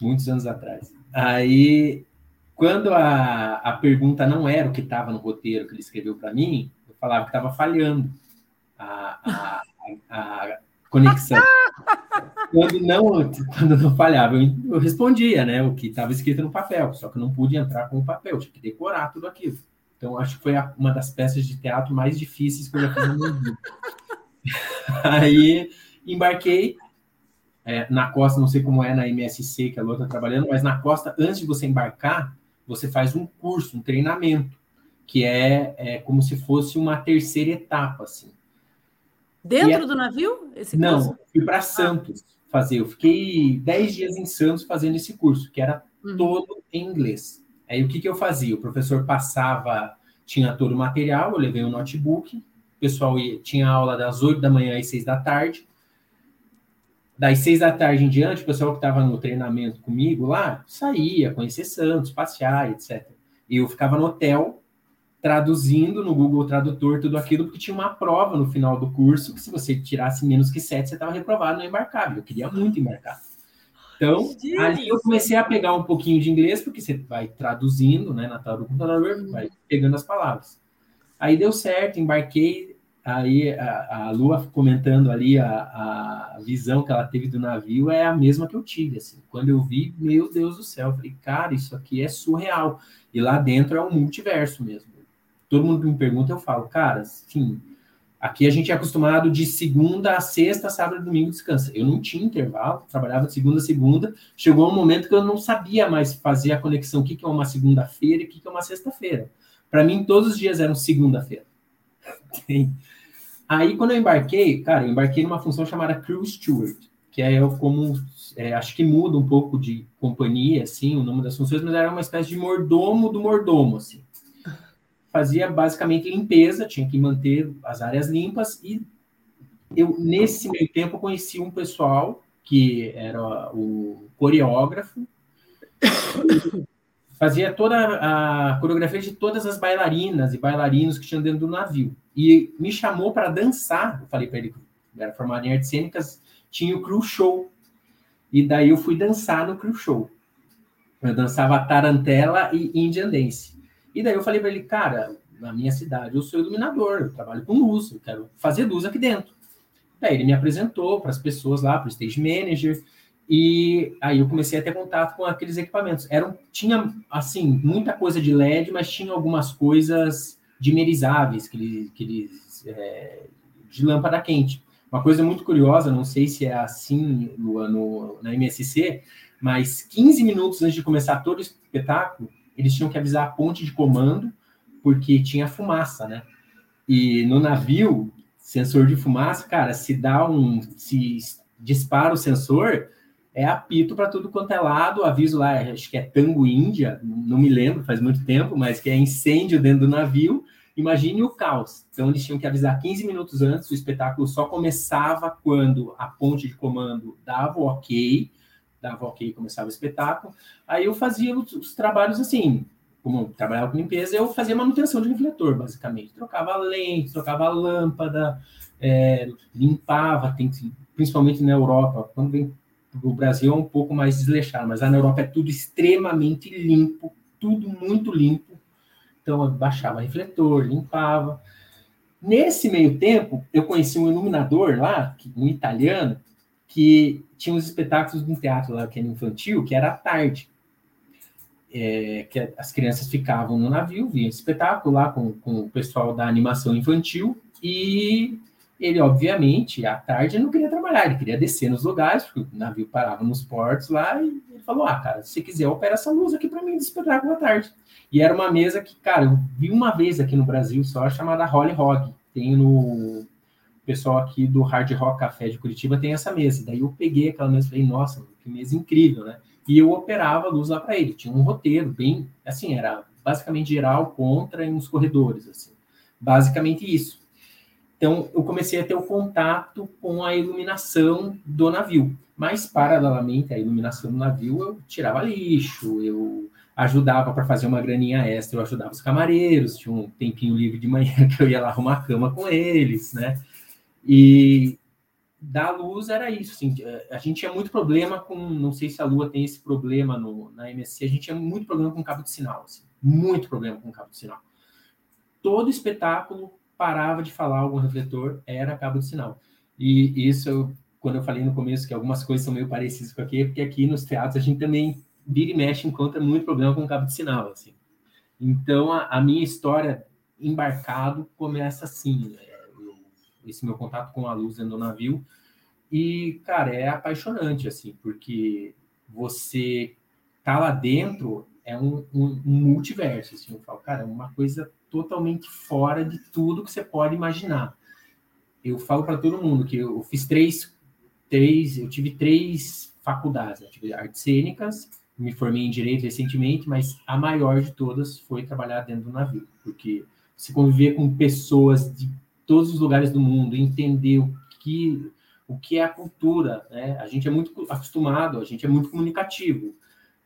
muitos anos atrás. Aí, quando a, a pergunta não era o que estava no roteiro que ele escreveu para mim, eu falava que estava falhando a, a, a, conexão. quando não, quando não falhava, eu, eu respondia, né, o que estava escrito no papel, só que eu não pude entrar com o papel, tinha que decorar tudo aquilo. Então, acho que foi a, uma das peças de teatro mais difíceis que eu já fiz no vida. *laughs* Aí, embarquei é, na costa, não sei como é na MSC que a Lua está trabalhando, mas na costa, antes de você embarcar, você faz um curso, um treinamento, que é, é como se fosse uma terceira etapa, assim. Dentro do navio? Esse Não, curso? fui para ah. Santos ah. fazer. Eu fiquei 10 dias em Santos fazendo esse curso, que era uhum. todo em inglês. Aí o que, que eu fazia? O professor passava, tinha todo o material, eu levei um notebook, o pessoal ia, tinha aula das 8 da manhã às 6 da tarde. Das 6 da tarde em diante, o pessoal que estava no treinamento comigo lá saía, conhecer Santos, passear, etc. E eu ficava no hotel traduzindo no Google Tradutor tudo aquilo, porque tinha uma prova no final do curso que se você tirasse menos que sete, você estava reprovado no embarcável. Eu queria muito embarcar. Então, Gente. ali eu comecei a pegar um pouquinho de inglês, porque você vai traduzindo, né, na tela do computador, vai pegando as palavras. Aí deu certo, embarquei, aí a, a Lua comentando ali a, a visão que ela teve do navio é a mesma que eu tive, assim. Quando eu vi, meu Deus do céu, eu falei, cara, isso aqui é surreal. E lá dentro é um multiverso mesmo todo mundo me pergunta, eu falo, cara, sim, aqui a gente é acostumado de segunda a sexta, sábado e domingo descansa. Eu não tinha intervalo, trabalhava de segunda a segunda. Chegou um momento que eu não sabia mais fazer a conexão, o que, que é uma segunda-feira e o que, que é uma sexta-feira. Para mim, todos os dias eram segunda-feira. Aí, quando eu embarquei, cara, eu embarquei numa função chamada Crew Steward, que é como, é, acho que muda um pouco de companhia, assim, o nome das funções, mas era uma espécie de mordomo do mordomo, assim fazia basicamente limpeza, tinha que manter as áreas limpas e eu nesse meio tempo conheci um pessoal que era o coreógrafo, *coughs* fazia toda a coreografia de todas as bailarinas e bailarinos que tinham dentro do navio e me chamou para dançar. Eu falei para ele, era formado em artes cênicas, tinha o crew show e daí eu fui dançar no crew show. Eu dançava tarantela e Indian dance. E daí eu falei para ele, cara, na minha cidade eu sou iluminador, eu trabalho com luz, eu quero fazer luz aqui dentro. Daí ele me apresentou para as pessoas lá, para o stage manager, E aí eu comecei a ter contato com aqueles equipamentos. Eram, tinha, assim, muita coisa de LED, mas tinha algumas coisas dimerizáveis, que eles, que eles é, de lâmpada quente. Uma coisa muito curiosa, não sei se é assim no, na MSC, mas 15 minutos antes de começar todo o espetáculo, eles tinham que avisar a ponte de comando, porque tinha fumaça, né? E no navio, sensor de fumaça, cara, se dá um. Se dispara o sensor, é apito para tudo quanto é lado, aviso lá, acho que é Tango Índia, não me lembro, faz muito tempo, mas que é incêndio dentro do navio. Imagine o caos. Então, eles tinham que avisar 15 minutos antes, o espetáculo só começava quando a ponte de comando dava o ok, dava ok começava o espetáculo. Aí eu fazia os, os trabalhos assim, como trabalhava com limpeza, eu fazia manutenção de refletor, basicamente. Trocava lente, trocava lâmpada, é, limpava, tem, principalmente na Europa, quando vem o Brasil é um pouco mais desleixado, mas lá na Europa é tudo extremamente limpo, tudo muito limpo. Então eu baixava refletor, limpava. Nesse meio tempo, eu conheci um iluminador lá, um italiano, que tinha uns espetáculos no teatro lá, que era infantil, que era à tarde. É, que as crianças ficavam no navio, via espetáculo lá com, com o pessoal da animação infantil, e ele, obviamente, à tarde não queria trabalhar, ele queria descer nos lugares, porque o navio parava nos portos lá, e ele falou: Ah, cara, se quiser, opera essa luz aqui para mim de espetáculo à tarde. E era uma mesa que, cara, eu vi uma vez aqui no Brasil só, chamada Holly Hog. Tem no. O pessoal aqui do Hard Rock Café de Curitiba tem essa mesa. Daí eu peguei aquela mesa e falei, nossa, que mesa incrível, né? E eu operava a luz lá para ele. Tinha um roteiro bem, assim, era basicamente geral, contra e uns corredores, assim. Basicamente isso. Então, eu comecei a ter o contato com a iluminação do navio. Mas, paralelamente à iluminação do navio, eu tirava lixo, eu ajudava para fazer uma graninha extra, eu ajudava os camareiros, tinha um tempinho livre de manhã *laughs* que eu ia lá arrumar a cama com eles, né? E da luz era isso, assim, a gente tinha muito problema com, não sei se a Lua tem esse problema no, na MSC, a gente tinha muito problema com cabo de sinal, assim, muito problema com cabo de sinal. Todo espetáculo parava de falar algum refletor, era cabo de sinal. E isso, quando eu falei no começo que algumas coisas são meio parecidas com aqui, é porque aqui nos teatros a gente também vira e mexe encontra muito problema com cabo de sinal, assim. Então, a, a minha história embarcado começa assim, é, eu, esse meu contato com a luz dentro do navio, e, cara, é apaixonante, assim, porque você tá lá dentro é um, um, um multiverso, assim, eu falo, cara, é uma coisa totalmente fora de tudo que você pode imaginar. Eu falo para todo mundo que eu fiz três, três, eu tive três faculdades, eu tive artes cênicas, me formei em direito recentemente, mas a maior de todas foi trabalhar dentro do navio, porque se conviver com pessoas de todos os lugares do mundo, entender o que o que é a cultura, né? A gente é muito acostumado, a gente é muito comunicativo.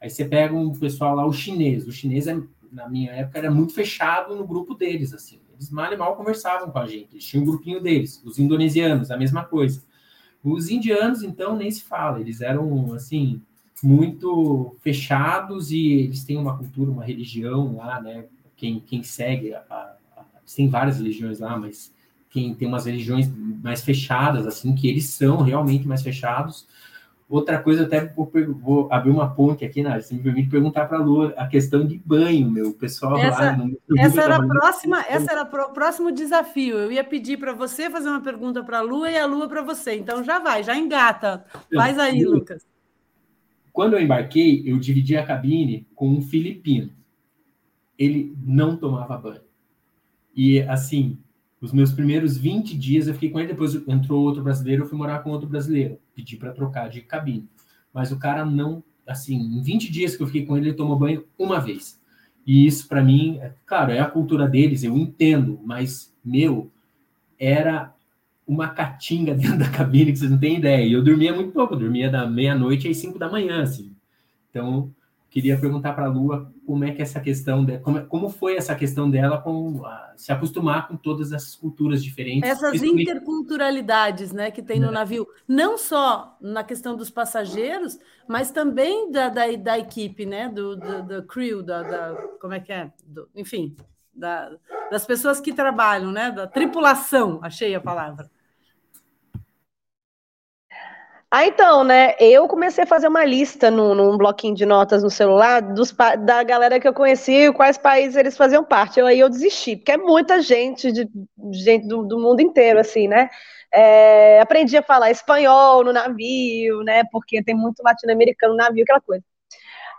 Aí você pega um pessoal lá, o chinês. O chinês é na minha época, era muito fechado no grupo deles, assim. Eles mal e mal conversavam com a gente, eles tinham um grupinho deles. Os indonesianos, a mesma coisa. Os indianos, então, nem se fala, eles eram, assim, muito fechados e eles têm uma cultura, uma religião lá, né? Quem, quem segue, a, a, tem várias religiões lá, mas quem tem umas religiões mais fechadas, assim, que eles são realmente mais fechados, Outra coisa, até vou, vou, abrir uma ponte aqui, Nádia, se me permite perguntar para a Lu a questão de banho, meu. O pessoal essa, lá. No, essa era a próxima, essa era o próximo desafio. Eu ia pedir para você fazer uma pergunta para a Lua e a Lua para você. Então já vai, já engata. Faz aí, eu, Lucas. Quando eu embarquei, eu dividi a cabine com um filipino. Ele não tomava banho. E assim, os meus primeiros 20 dias eu fiquei com ele, depois entrou outro brasileiro, eu fui morar com outro brasileiro, pedi para trocar de cabine. Mas o cara não, assim, em 20 dias que eu fiquei com ele, ele tomou banho uma vez. E isso para mim, é, claro, é a cultura deles, eu entendo, mas meu, era uma catinga *laughs* dentro da cabine que vocês não têm ideia. E eu dormia muito pouco, eu dormia da meia-noite às 5 da manhã, assim. Então, queria perguntar para a Lua como é que essa questão de, como, como foi essa questão dela com a, se acostumar com todas essas culturas diferentes essas interculturalidades né que tem no é. navio. Não só na questão dos passageiros mas também da, da, da equipe né do, do, do crew da, da, como é que é? Do, enfim da, das pessoas que trabalham né da tripulação achei a palavra Ah, então, né? Eu comecei a fazer uma lista num, num bloquinho de notas no celular dos, da galera que eu conheci, quais países eles faziam parte. Eu, aí eu desisti, porque é muita gente, de, gente do, do mundo inteiro, assim, né? É, aprendi a falar espanhol no navio, né? Porque tem muito latino-americano no navio, aquela coisa.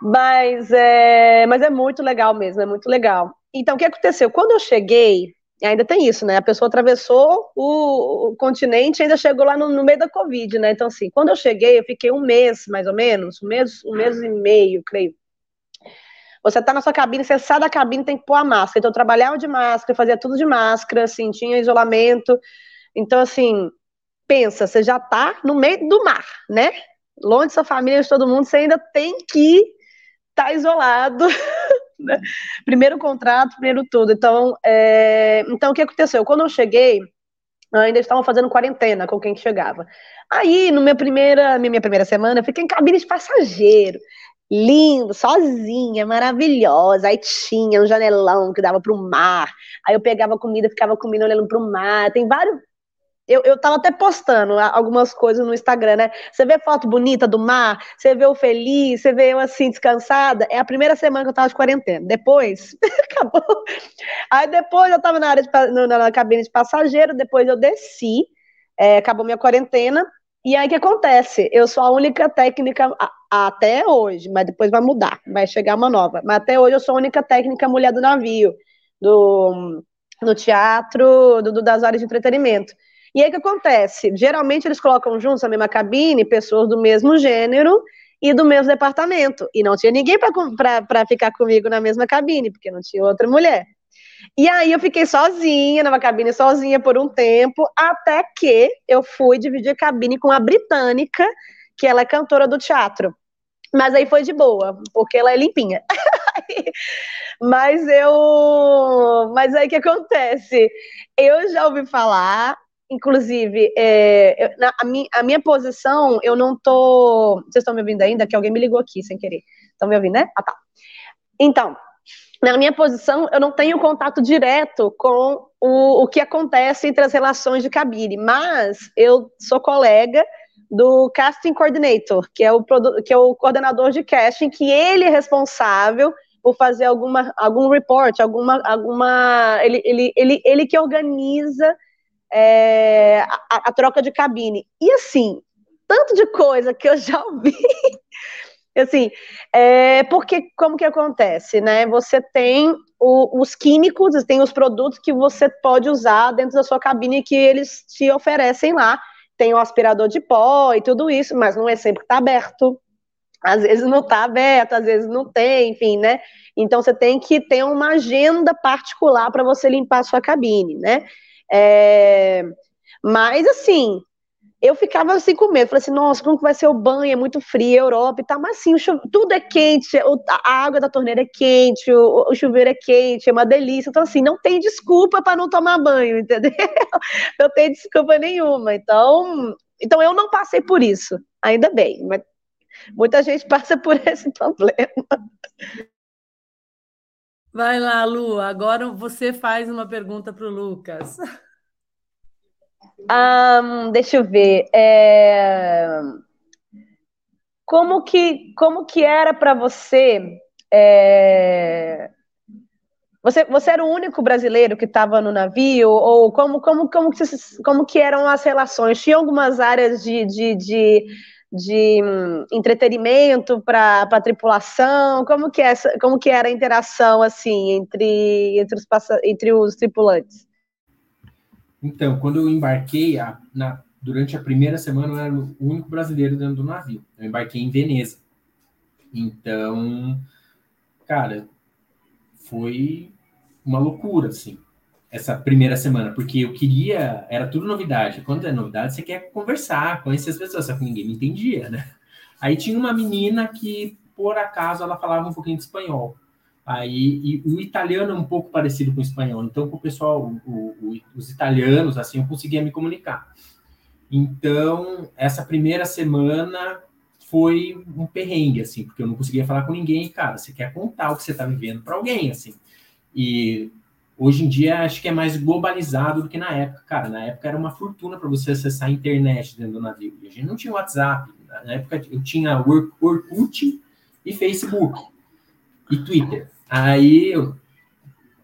Mas é, mas é muito legal mesmo, é muito legal. Então, o que aconteceu? Quando eu cheguei, ainda tem isso, né? A pessoa atravessou o, o continente e ainda chegou lá no, no, meio da Covid, né? Então, assim, quando eu cheguei, eu fiquei um mês, mais ou menos, um mês, um mês e meio, creio. Você tá na sua cabine, você sai da cabine, tem que pôr a máscara. Então, eu trabalhava de máscara, fazia tudo de máscara, assim, tinha isolamento. Então, assim, pensa, você já tá no meio do mar, né? Longe de sua família, de todo mundo, você ainda tem que estar tá isolado *laughs* *laughs* né? Primeiro contrato, primeiro tudo. Então, é... então, o que aconteceu? Quando eu cheguei, ainda estavam fazendo quarentena com quem chegava. Aí, no minha primeira, minha primeira semana, eu fiquei em cabine de passageiro. Lindo, sozinha, maravilhosa. Aí tinha um janelão que dava para o mar. Aí eu pegava comida, ficava comendo olhando para o mar. Tem vários, eu, eu tava até postando algumas coisas no Instagram, né? Você vê foto bonita do mar, você vê eu feliz, você vê eu assim, descansada. É a primeira semana que eu tava de quarentena. Depois, *laughs* acabou. Aí depois eu tava na área de, na, na cabine de passageiro, depois eu desci, é, acabou minha quarentena. E aí o que acontece? Eu sou a única técnica a, até hoje, mas depois vai mudar, vai chegar uma nova. Mas até hoje eu sou a única técnica mulher do navio, do, do teatro, do, do das áreas de entretenimento. E aí o que acontece? Geralmente eles colocam juntos na mesma cabine pessoas do mesmo gênero e do mesmo departamento. E não tinha ninguém para ficar comigo na mesma cabine, porque não tinha outra mulher. E aí eu fiquei sozinha, numa cabine sozinha por um tempo, até que eu fui dividir a cabine com a britânica, que ela é cantora do teatro. Mas aí foi de boa, porque ela é limpinha. *laughs* mas eu. Mas aí que acontece? Eu já ouvi falar Inclusive, é, eu, na, a, mi, a, minha posição, eu não tô. Vocês estão me ouvindo ainda? Que alguém me ligou aqui sem querer. Estão me ouvindo, né? Ah, tá. Então, na minha posição, eu não tenho contato direto com o, o que acontece entre as relações de cabine, mas eu sou colega do casting coordinator, que é o, que é o coordenador de casting, que ele é responsável por fazer alguma, algum report, alguma, alguma ele, ele, ele, ele que organiza é, a, a, troca de cabine. E assim, tanto de coisa que eu já ouvi. *laughs* assim, é, porque como que acontece, né? Você tem o, os químicos, tem os produtos que você pode usar dentro da sua cabine que eles te oferecem lá. Tem o aspirador de pó e tudo isso, mas não é sempre que está aberto. Às vezes não está aberto, às vezes não tem, enfim, né? Então você tem que ter uma agenda particular para você limpar a sua cabine, né? É, mas assim, eu ficava assim com medo, falei assim, nossa, como que vai ser o banho? É muito frio, a Europa e tal, mas assim, tudo é quente, a água da torneira é quente, o, o, chuveiro é quente, é uma delícia. Então, assim, não tem desculpa para não tomar banho, *laughs* entendeu? Não tem desculpa nenhuma. Então, então eu não passei por isso, ainda bem, mas muita gente passa por *laughs* esse problema. Vai lá, Lu. Agora você faz uma pergunta para o Lucas. Um, deixa eu ver. É... Como que como que era para você? É... Você, você era o único brasileiro que estava no navio? Ou como, como, como, que, como que eram as relações? Tinha algumas áreas de, de, de de hum, entretenimento para a tripulação? Como que, é essa, como que era a interação assim entre, entre, os, entre os tripulantes? Então, quando eu embarquei, a, na, durante a primeira semana eu era o único brasileiro dentro do navio. Eu embarquei em Veneza. Então, cara, foi uma loucura, assim essa primeira semana, porque eu queria, era tudo novidade. Quando é novidade, você quer conversar, conhecer as pessoas, só que ninguém me entendia, né? Aí tinha uma menina que, por acaso, ela falava um pouquinho de espanhol. Aí, o italiano é um pouco parecido com o espanhol, então com o pessoal, o, o, os italianos, assim, eu conseguia me comunicar. Então, essa primeira semana foi um perrengue, assim, porque eu não conseguia falar com ninguém, cara, você quer contar o que você está vivendo para alguém, assim. E Hoje em dia, acho que é mais globalizado do que na época. Cara, na época era uma fortuna para você acessar a internet dentro do navio. A gente não tinha WhatsApp. Na época eu tinha Orkut e Facebook e Twitter. Aí eu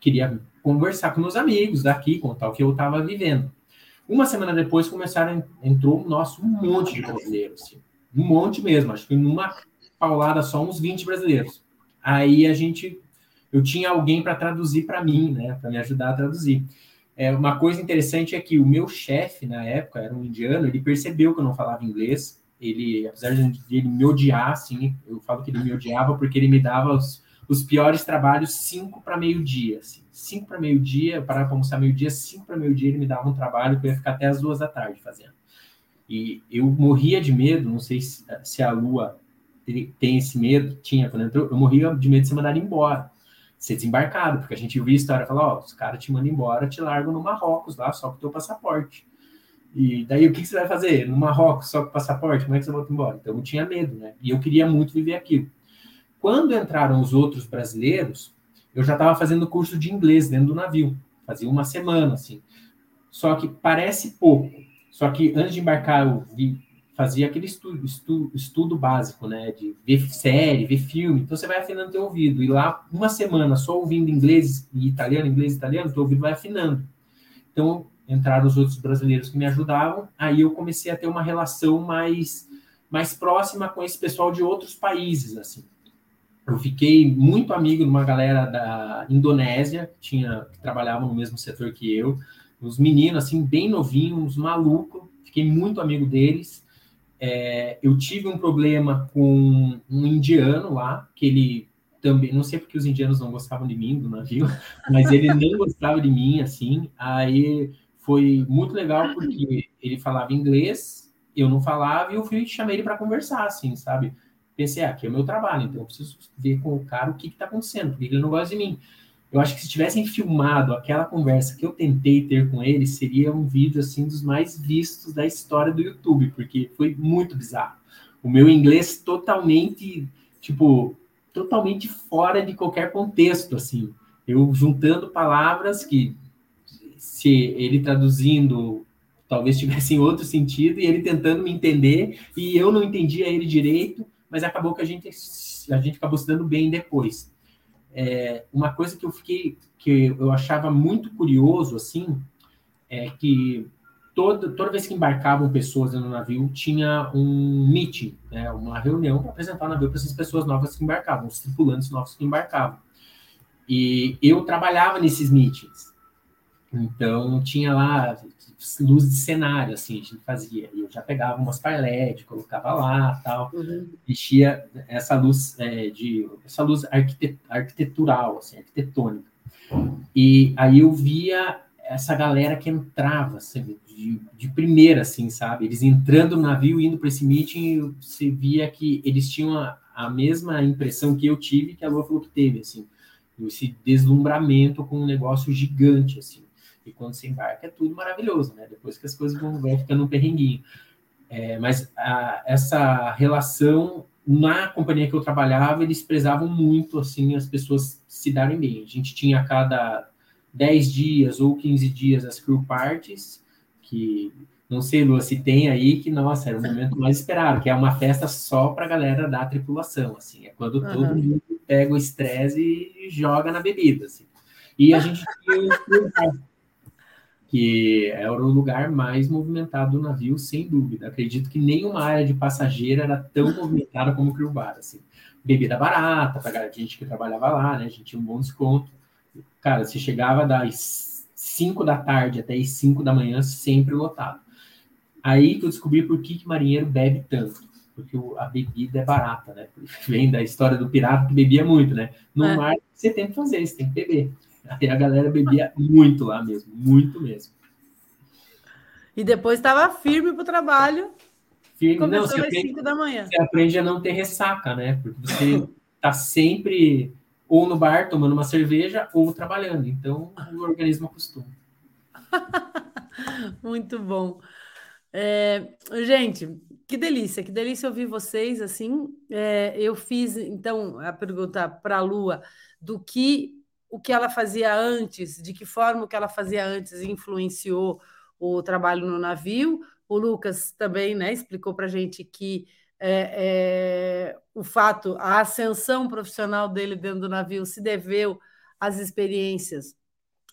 queria conversar com meus amigos daqui, contar o que eu estava vivendo. Uma semana depois começaram, entrou, nosso um monte de brasileiros, assim, um monte mesmo, acho que numa paulada só uns 20 brasileiros. Aí a gente, eu tinha alguém para traduzir para mim, né, para me ajudar a traduzir. É, uma coisa interessante é que o meu chefe na época era um indiano, ele percebeu que eu não falava inglês. Ele, apesar de ele me odiar, assim, eu falo que ele me odiava porque ele me dava os, os piores trabalhos cinco para meio dia, assim cinco para meio-dia, eu parava para almoçar meio-dia, cinco para meio-dia ele me dava um trabalho que eu ia ficar até as duas da tarde fazendo. E eu morria de medo, não sei se, se a Lua tem esse medo, tinha quando entrou, eu morria de medo de ser mandado embora, ser desembarcado, porque a gente viu a história, falou, ó, oh, os caras te mandam embora, te largam no Marrocos lá, só com o teu passaporte. E daí o que, que, você vai fazer? No Marrocos, só com passaporte, como é que você volta embora? Então eu tinha medo, né? E eu queria muito viver aquilo. Quando entraram os outros brasileiros, eu já estava fazendo curso de inglês dentro do navio, fazia uma semana, assim. Só que parece pouco. Só que antes de embarcar, eu vi, fazia aquele estudo, estudo, estudo básico, né? De ver série, ver filme. Então você vai afinando teu ouvido. E lá, uma semana só ouvindo inglês e italiano, inglês e italiano, teu ouvido vai afinando. Então entraram os outros brasileiros que me ajudavam. Aí eu comecei a ter uma relação mais, mais próxima com esse pessoal de outros países, assim eu fiquei muito amigo de uma galera da Indonésia, tinha, que trabalhavam no mesmo setor que eu, os meninos, assim, bem novinhos, malucos, fiquei muito amigo deles. É, eu tive um problema com um indiano lá, que ele também, não sei porque os indianos não gostavam de mim, do navio, *laughs* mas ele não gostava de mim, assim, aí foi muito legal, porque ele falava inglês, eu não falava, e eu fui chamei ele para conversar, assim, sabe? pensei, ah, aqui é o meu trabalho, então eu preciso ver com o cara o que está acontecendo, porque ele não gosta de mim. Eu acho que se tivessem filmado aquela conversa que eu tentei ter com ele, seria um vídeo assim dos mais vistos da história do YouTube, porque foi muito bizarro. O meu inglês totalmente, tipo, totalmente fora de qualquer contexto, assim. Eu juntando palavras que, se ele traduzindo, talvez tivessem outro sentido, e ele tentando me entender, e eu não entendia ele direito, mas acabou que a gente, a gente acabou se dando bem depois. É, uma coisa que eu fiquei, que eu achava muito curioso, assim, é que toda, toda vez que embarcavam pessoas no navio, tinha um meeting, né, uma reunião para apresentar o navio para essas pessoas novas que embarcavam, os tripulantes novos que embarcavam. E eu trabalhava nesses meetings. Então, tinha lá luz de cenário, assim, a gente fazia. E eu já pegava umas LED, colocava lá, tal, uhum. mexia essa luz é, de essa luz arquitet, arquitetural, assim, arquitetônica. E aí eu via essa galera que entrava, assim, de, de primeira, assim, sabe? Eles entrando no navio, indo para esse meeting, você via que eles tinham a, a mesma impressão que eu tive, que a Lua falou que teve, assim, esse deslumbramento com um negócio gigante, assim. E quando se embarca é tudo maravilhoso, né? Depois que as coisas vão, vão ficando um perrenguinho. É, mas a, essa relação na companhia que eu trabalhava, eles prezavam muito assim as pessoas se darem bem. A gente tinha a cada 10 dias ou 15 dias as crew parties, que não sei, Lua, se tem aí, que, nossa, era o momento mais esperado, que é uma festa só para a galera da tripulação, assim, é quando uhum. todo mundo pega o estresse e joga na bebida, assim. E a gente tinha que era o lugar mais movimentado do navio, sem dúvida. Acredito que nenhuma área de passageiro era tão *laughs* movimentada como o Crew Bar, assim. Bebida barata para a gente que trabalhava lá, né? A gente tinha um bom desconto. Cara, se chegava das 5 da tarde até as 5 da manhã, sempre lotado. Aí que eu descobri por que, que marinheiro bebe tanto. Porque a bebida é barata, né? *laughs* Vem da história do pirata que bebia muito, né? No é. mar, você tem que fazer, você tem que beber. Aí a galera bebia muito lá mesmo, muito mesmo. E depois estava firme para o trabalho. Firme, Começou não, às 5 da manhã. Você aprende a não ter ressaca, né? Porque você está sempre ou no bar tomando uma cerveja ou trabalhando. Então o organismo acostuma. *laughs* Muito bom. É, gente, que delícia, que delícia ouvir vocês assim. É, eu fiz então a pergunta para a Lua do que o que ela fazia antes, de que forma o que ela fazia antes influenciou o trabalho no navio. O Lucas também né, explicou para a gente que é, é, o fato, a ascensão profissional dele dentro do navio se deveu às experiências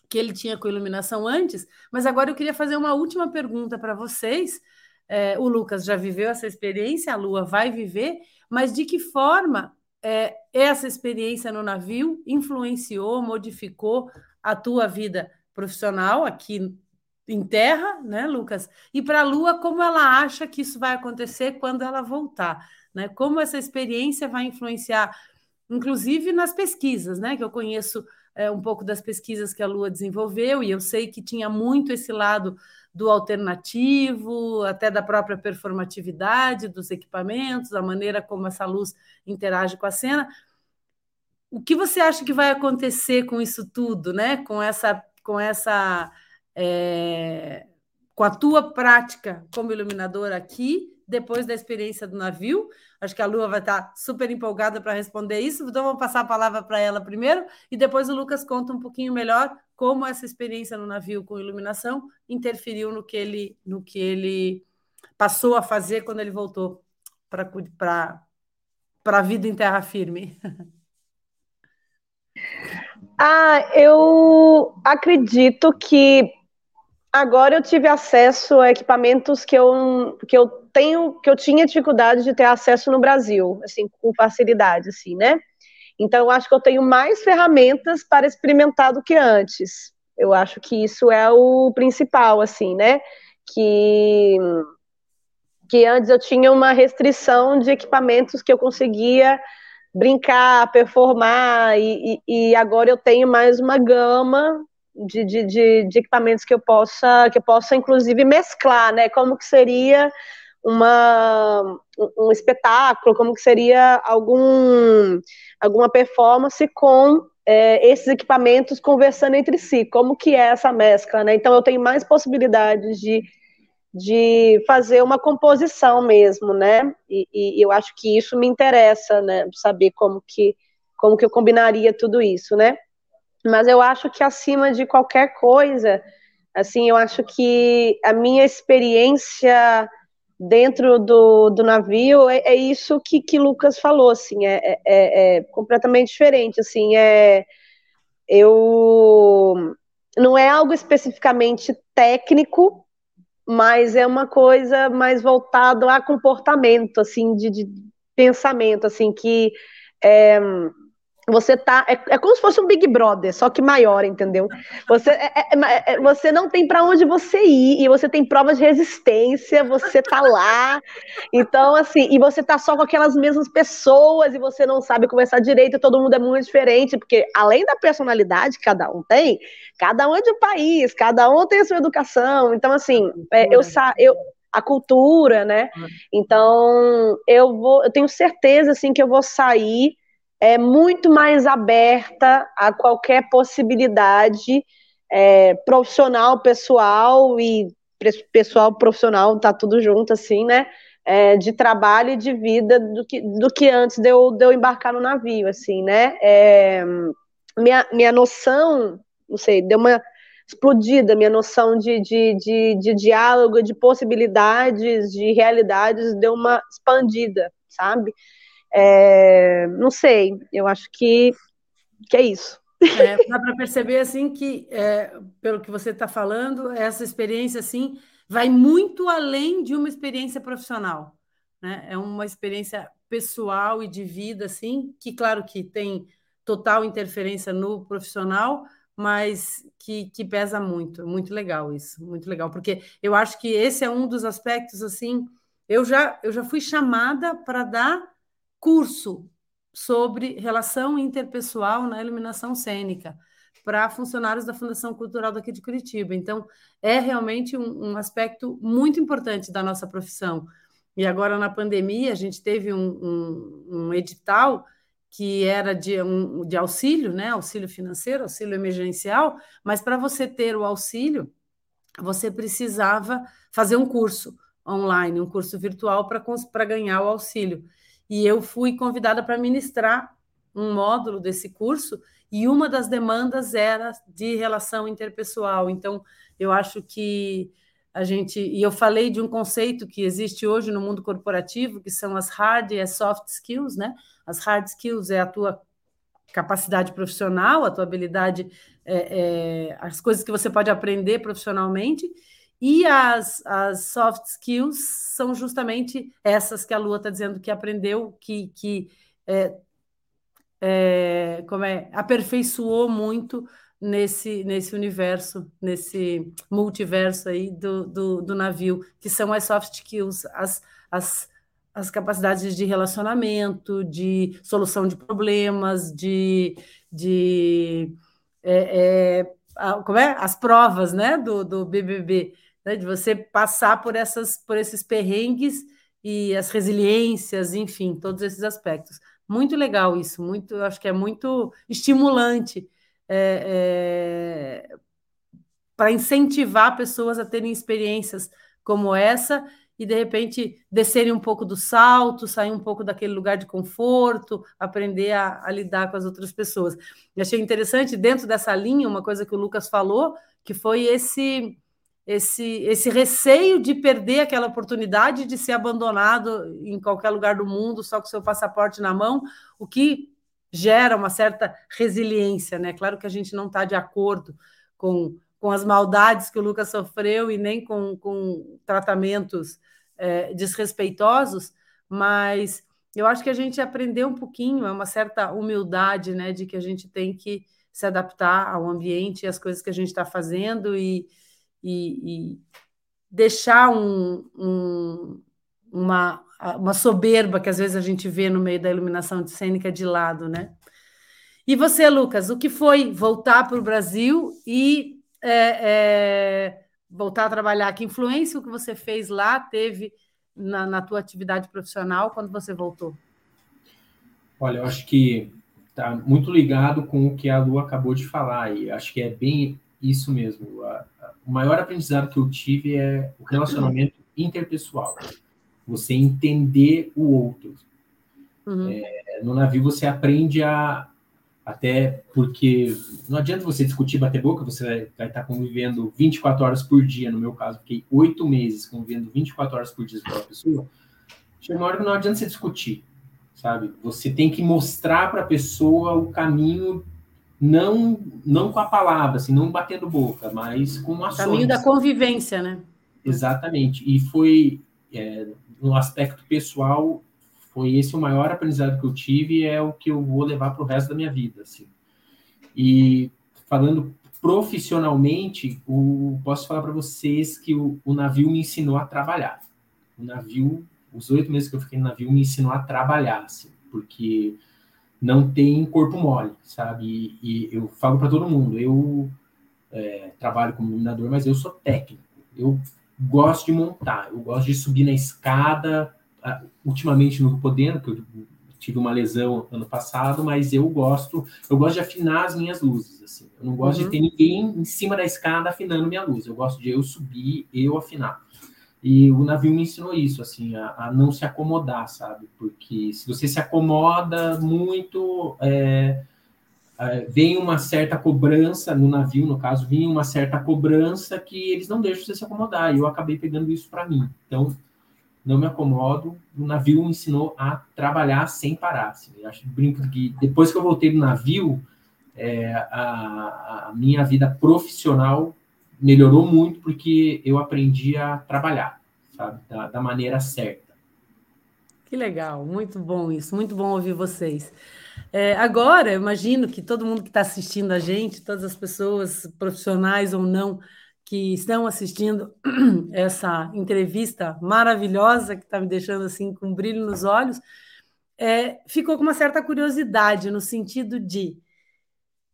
que ele tinha com iluminação antes, mas agora eu queria fazer uma última pergunta para vocês. É, o Lucas já viveu essa experiência, a Lua vai viver, mas de que forma é, essa experiência no navio influenciou, modificou a tua vida profissional aqui em terra, né, Lucas? E para a Lua, como ela acha que isso vai acontecer quando ela voltar, né? Como essa experiência vai influenciar, inclusive nas pesquisas, né? Que eu conheço é, um pouco das pesquisas que a Lua desenvolveu, e eu sei que tinha muito esse lado do alternativo, até da própria performatividade dos equipamentos, a maneira como essa luz interage com a cena. O que você acha que vai acontecer com isso tudo, né? Com essa, com essa, é, com a tua prática como iluminador aqui depois da experiência do navio. Acho que a Lua vai estar super empolgada para responder isso, então vamos passar a palavra para ela primeiro e depois o Lucas conta um pouquinho melhor como essa experiência no navio com iluminação interferiu no que ele, no que ele passou a fazer quando ele voltou para a vida em terra firme. *laughs* Ah, eu acredito que agora eu tive acesso a equipamentos que eu, que eu tenho, que eu tinha dificuldade de ter acesso no Brasil, assim, com facilidade, assim, né? Então, eu acho que eu tenho mais ferramentas para experimentar do que antes. Eu acho que isso é o principal, assim, né? Que, que antes eu tinha uma restrição de equipamentos que eu conseguia brincar, performar, e, e, e agora eu tenho mais uma gama de, de, de, de, equipamentos que eu possa, que eu possa inclusive mesclar, né? Como que seria uma, um espetáculo, como que seria algum, alguma performance com é, esses equipamentos conversando entre si, como que é essa mescla, né? Então eu tenho mais possibilidades de, de fazer uma composição mesmo, né? E, e eu acho que isso me interessa, né? Saber como que como que eu combinaria tudo isso, né? Mas eu acho que acima de qualquer coisa, assim, eu acho que a minha experiência dentro do, do navio é, é isso que, que Lucas falou, assim, é, é, é, é completamente diferente, assim, é eu não é algo especificamente técnico, mas é uma coisa mais voltada a comportamento, assim, de, de pensamento, assim, que é, você tá. É, é, como se fosse um Big Brother, só que maior, entendeu? Você, é, é, é, é você não tem para onde você ir, e você tem provas de resistência, você tá lá. Então, assim, e você tá só com aquelas mesmas pessoas, e você não sabe conversar direito, todo mundo é muito diferente, porque além da personalidade que cada um tem, cada um é de um país, cada um tem a sua educação. Então, assim, eu, eu a cultura, né? Então, eu vou, eu tenho certeza assim que eu vou sair é muito mais aberta a qualquer possibilidade é, profissional, pessoal e pessoal profissional, tá tudo junto assim, né? É, de trabalho e de vida do que, do que antes de eu, de eu embarcar no navio, assim, né? É, minha, minha noção, não sei, deu uma explodida, minha noção de, de, de, de diálogo, de possibilidades, de realidades deu uma expandida, sabe? É, não sei, eu acho que, que é isso. É, *laughs* dá para perceber assim que, é, pelo que você está falando, essa experiência assim vai muito além de uma experiência profissional. Né? É uma experiência pessoal e de vida, assim, que claro que tem total interferência no profissional, mas que, que pesa muito. Muito legal isso, muito legal, porque eu acho que esse é um dos aspectos assim. Eu já, eu já fui chamada para dar curso sobre relação interpessoal na iluminação cênica para funcionários da Fundação Cultural daqui de Curitiba. Então, é realmente um, um, aspecto muito importante da nossa profissão. E agora, na pandemia, a gente teve um, um, um edital que era de, de auxílio, né? auxílio financeiro, auxílio emergencial, mas para você ter o auxílio, você precisava fazer um curso online, um curso virtual para ganhar o auxílio e eu fui convidada para ministrar um módulo desse curso e uma das demandas era de relação interpessoal. Então, eu acho que a gente e eu falei de um conceito que existe hoje no mundo corporativo, que são as hard e as soft skills, né? As hard skills é a tua capacidade profissional, a tua habilidade, é, é, as coisas que você pode aprender profissionalmente, e as, as soft skills são justamente essas que a Lua está dizendo que aprendeu, que, que é, é, como é, aperfeiçoou muito nesse, nesse universo, nesse multiverso aí do, do, do navio, que são as soft skills, as, as, as capacidades de relacionamento, de solução de problemas, de, de é, é, como é? as provas né, do, do BBB, né, de você passar por, essas, por esses perrengues e as resiliências, enfim, todos esses aspectos. Muito legal isso, muito, acho que é muito estimulante é, é, para incentivar pessoas a terem experiências como essa e de repente descerem um pouco do salto, sair um pouco daquele lugar de conforto, aprender a, a lidar com as outras pessoas. E achei interessante dentro dessa linha uma coisa que o Lucas falou, que foi esse esse, esse receio de perder aquela oportunidade de ser abandonado em qualquer lugar do mundo só com seu passaporte na mão, o que gera uma certa resiliência, né? Claro que a gente não está de acordo com, com as maldades que o Lucas sofreu e nem com, com tratamentos é, desrespeitosos, mas eu acho que a gente aprendeu um pouquinho, é uma certa humildade, né, de que a gente tem que se adaptar ao ambiente e às coisas que a gente está fazendo e, e, e deixar um, um, uma, uma soberba que às vezes a gente vê no meio da iluminação de cênica de lado, né? E você, Lucas, o que foi voltar para o Brasil e é, é, voltar a trabalhar? Que influência o que você fez lá teve na, na tua atividade profissional quando você voltou? Olha, eu acho que está muito ligado com o que a Lu acabou de falar e acho que é bem isso mesmo. O maior aprendizado que eu tive é o relacionamento interpessoal. Você entender o outro. Uhum. É, no navio você aprende a até porque não adianta você discutir bater boca, você vai, estar convivendo 24 horas por dia. No meu caso, fiquei oito meses convivendo 24 horas por dia com aquela pessoa. Chega uma hora que não adianta você discutir, sabe? Você tem que mostrar para a pessoa o caminho não não com a palavra, assim, não batendo boca, mas com ações. Caminho da convivência, né? Exatamente. E foi é, no aspecto pessoal, foi esse o maior aprendizado que eu tive é o que eu vou levar para o resto da minha vida, assim. E falando profissionalmente, o, posso falar para vocês que o, o, navio me ensinou a trabalhar. O navio, os oito meses que eu fiquei no navio, me ensinou a trabalhar, assim, porque não tem corpo mole, sabe? E, e eu falo para todo mundo, eu é, trabalho como iluminador, mas eu sou técnico. Eu gosto de montar, eu gosto de subir na escada. Ultimamente não podendo, porque eu tive uma lesão ano passado, mas eu gosto, eu gosto de afinar as minhas luzes, assim. Eu não gosto uhum. de ter ninguém em cima da escada afinando minha luz. Eu gosto de eu subir, eu afinar. E o navio me ensinou isso, assim, a, a, não se acomodar, sabe? Porque se você se acomoda muito, é, é, vem uma certa cobrança no navio, no caso, vinha uma certa cobrança que eles não deixam você se acomodar. E eu acabei pegando isso para mim. Então, não me acomodo. O navio me ensinou a trabalhar sem parar. Assim. Eu acho brinco que depois que eu voltei do navio, é, a, a minha vida profissional melhorou muito porque eu aprendi a trabalhar, sabe, da, da maneira certa. Que legal, muito bom isso, muito bom ouvir vocês. É, agora, eu imagino que todo mundo que está assistindo a gente, todas as pessoas, profissionais ou não, que estão assistindo *clears throat* essa entrevista maravilhosa, que está me deixando assim com um brilho nos olhos, é, ficou com uma certa curiosidade no sentido de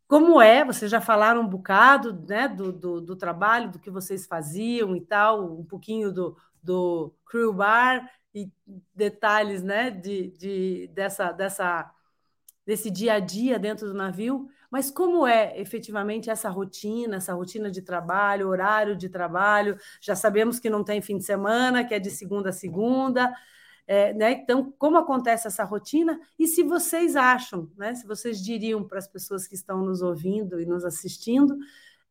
como é, vocês já falaram um bocado né, do, do, do, trabalho, do que vocês faziam e tal, um pouquinho do, do crew bar e detalhes né, de, de, dessa, dessa, desse dia a dia dentro do navio, mas como é efetivamente essa rotina, essa rotina de trabalho, horário de trabalho? Já sabemos que não tem fim de semana, que é de segunda a segunda. É, né? Então, como acontece essa rotina? E se vocês acham, né? se vocês diriam para as pessoas que estão nos ouvindo e nos assistindo,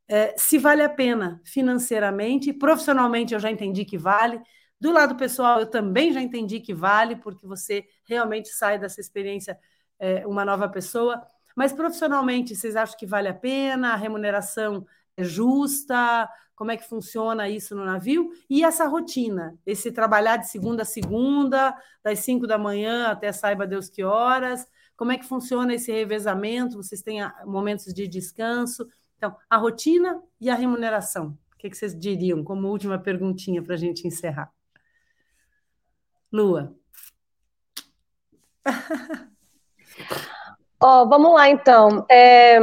é, se vale a pena financeiramente, profissionalmente eu já entendi que vale, do lado pessoal eu também já entendi que vale, porque você realmente sai dessa experiência é, uma nova pessoa, mas profissionalmente vocês acham que vale a pena? A remuneração é justa? Como é que funciona isso no navio, e essa rotina, esse trabalhar de segunda a segunda, das cinco da manhã até saiba Deus que horas, como é que funciona esse revezamento, vocês têm ah, momentos de descanso, então, a rotina e a remuneração, o que, que vocês diriam como última perguntinha para a gente encerrar? Lua. Ó, oh, vamos lá então. É...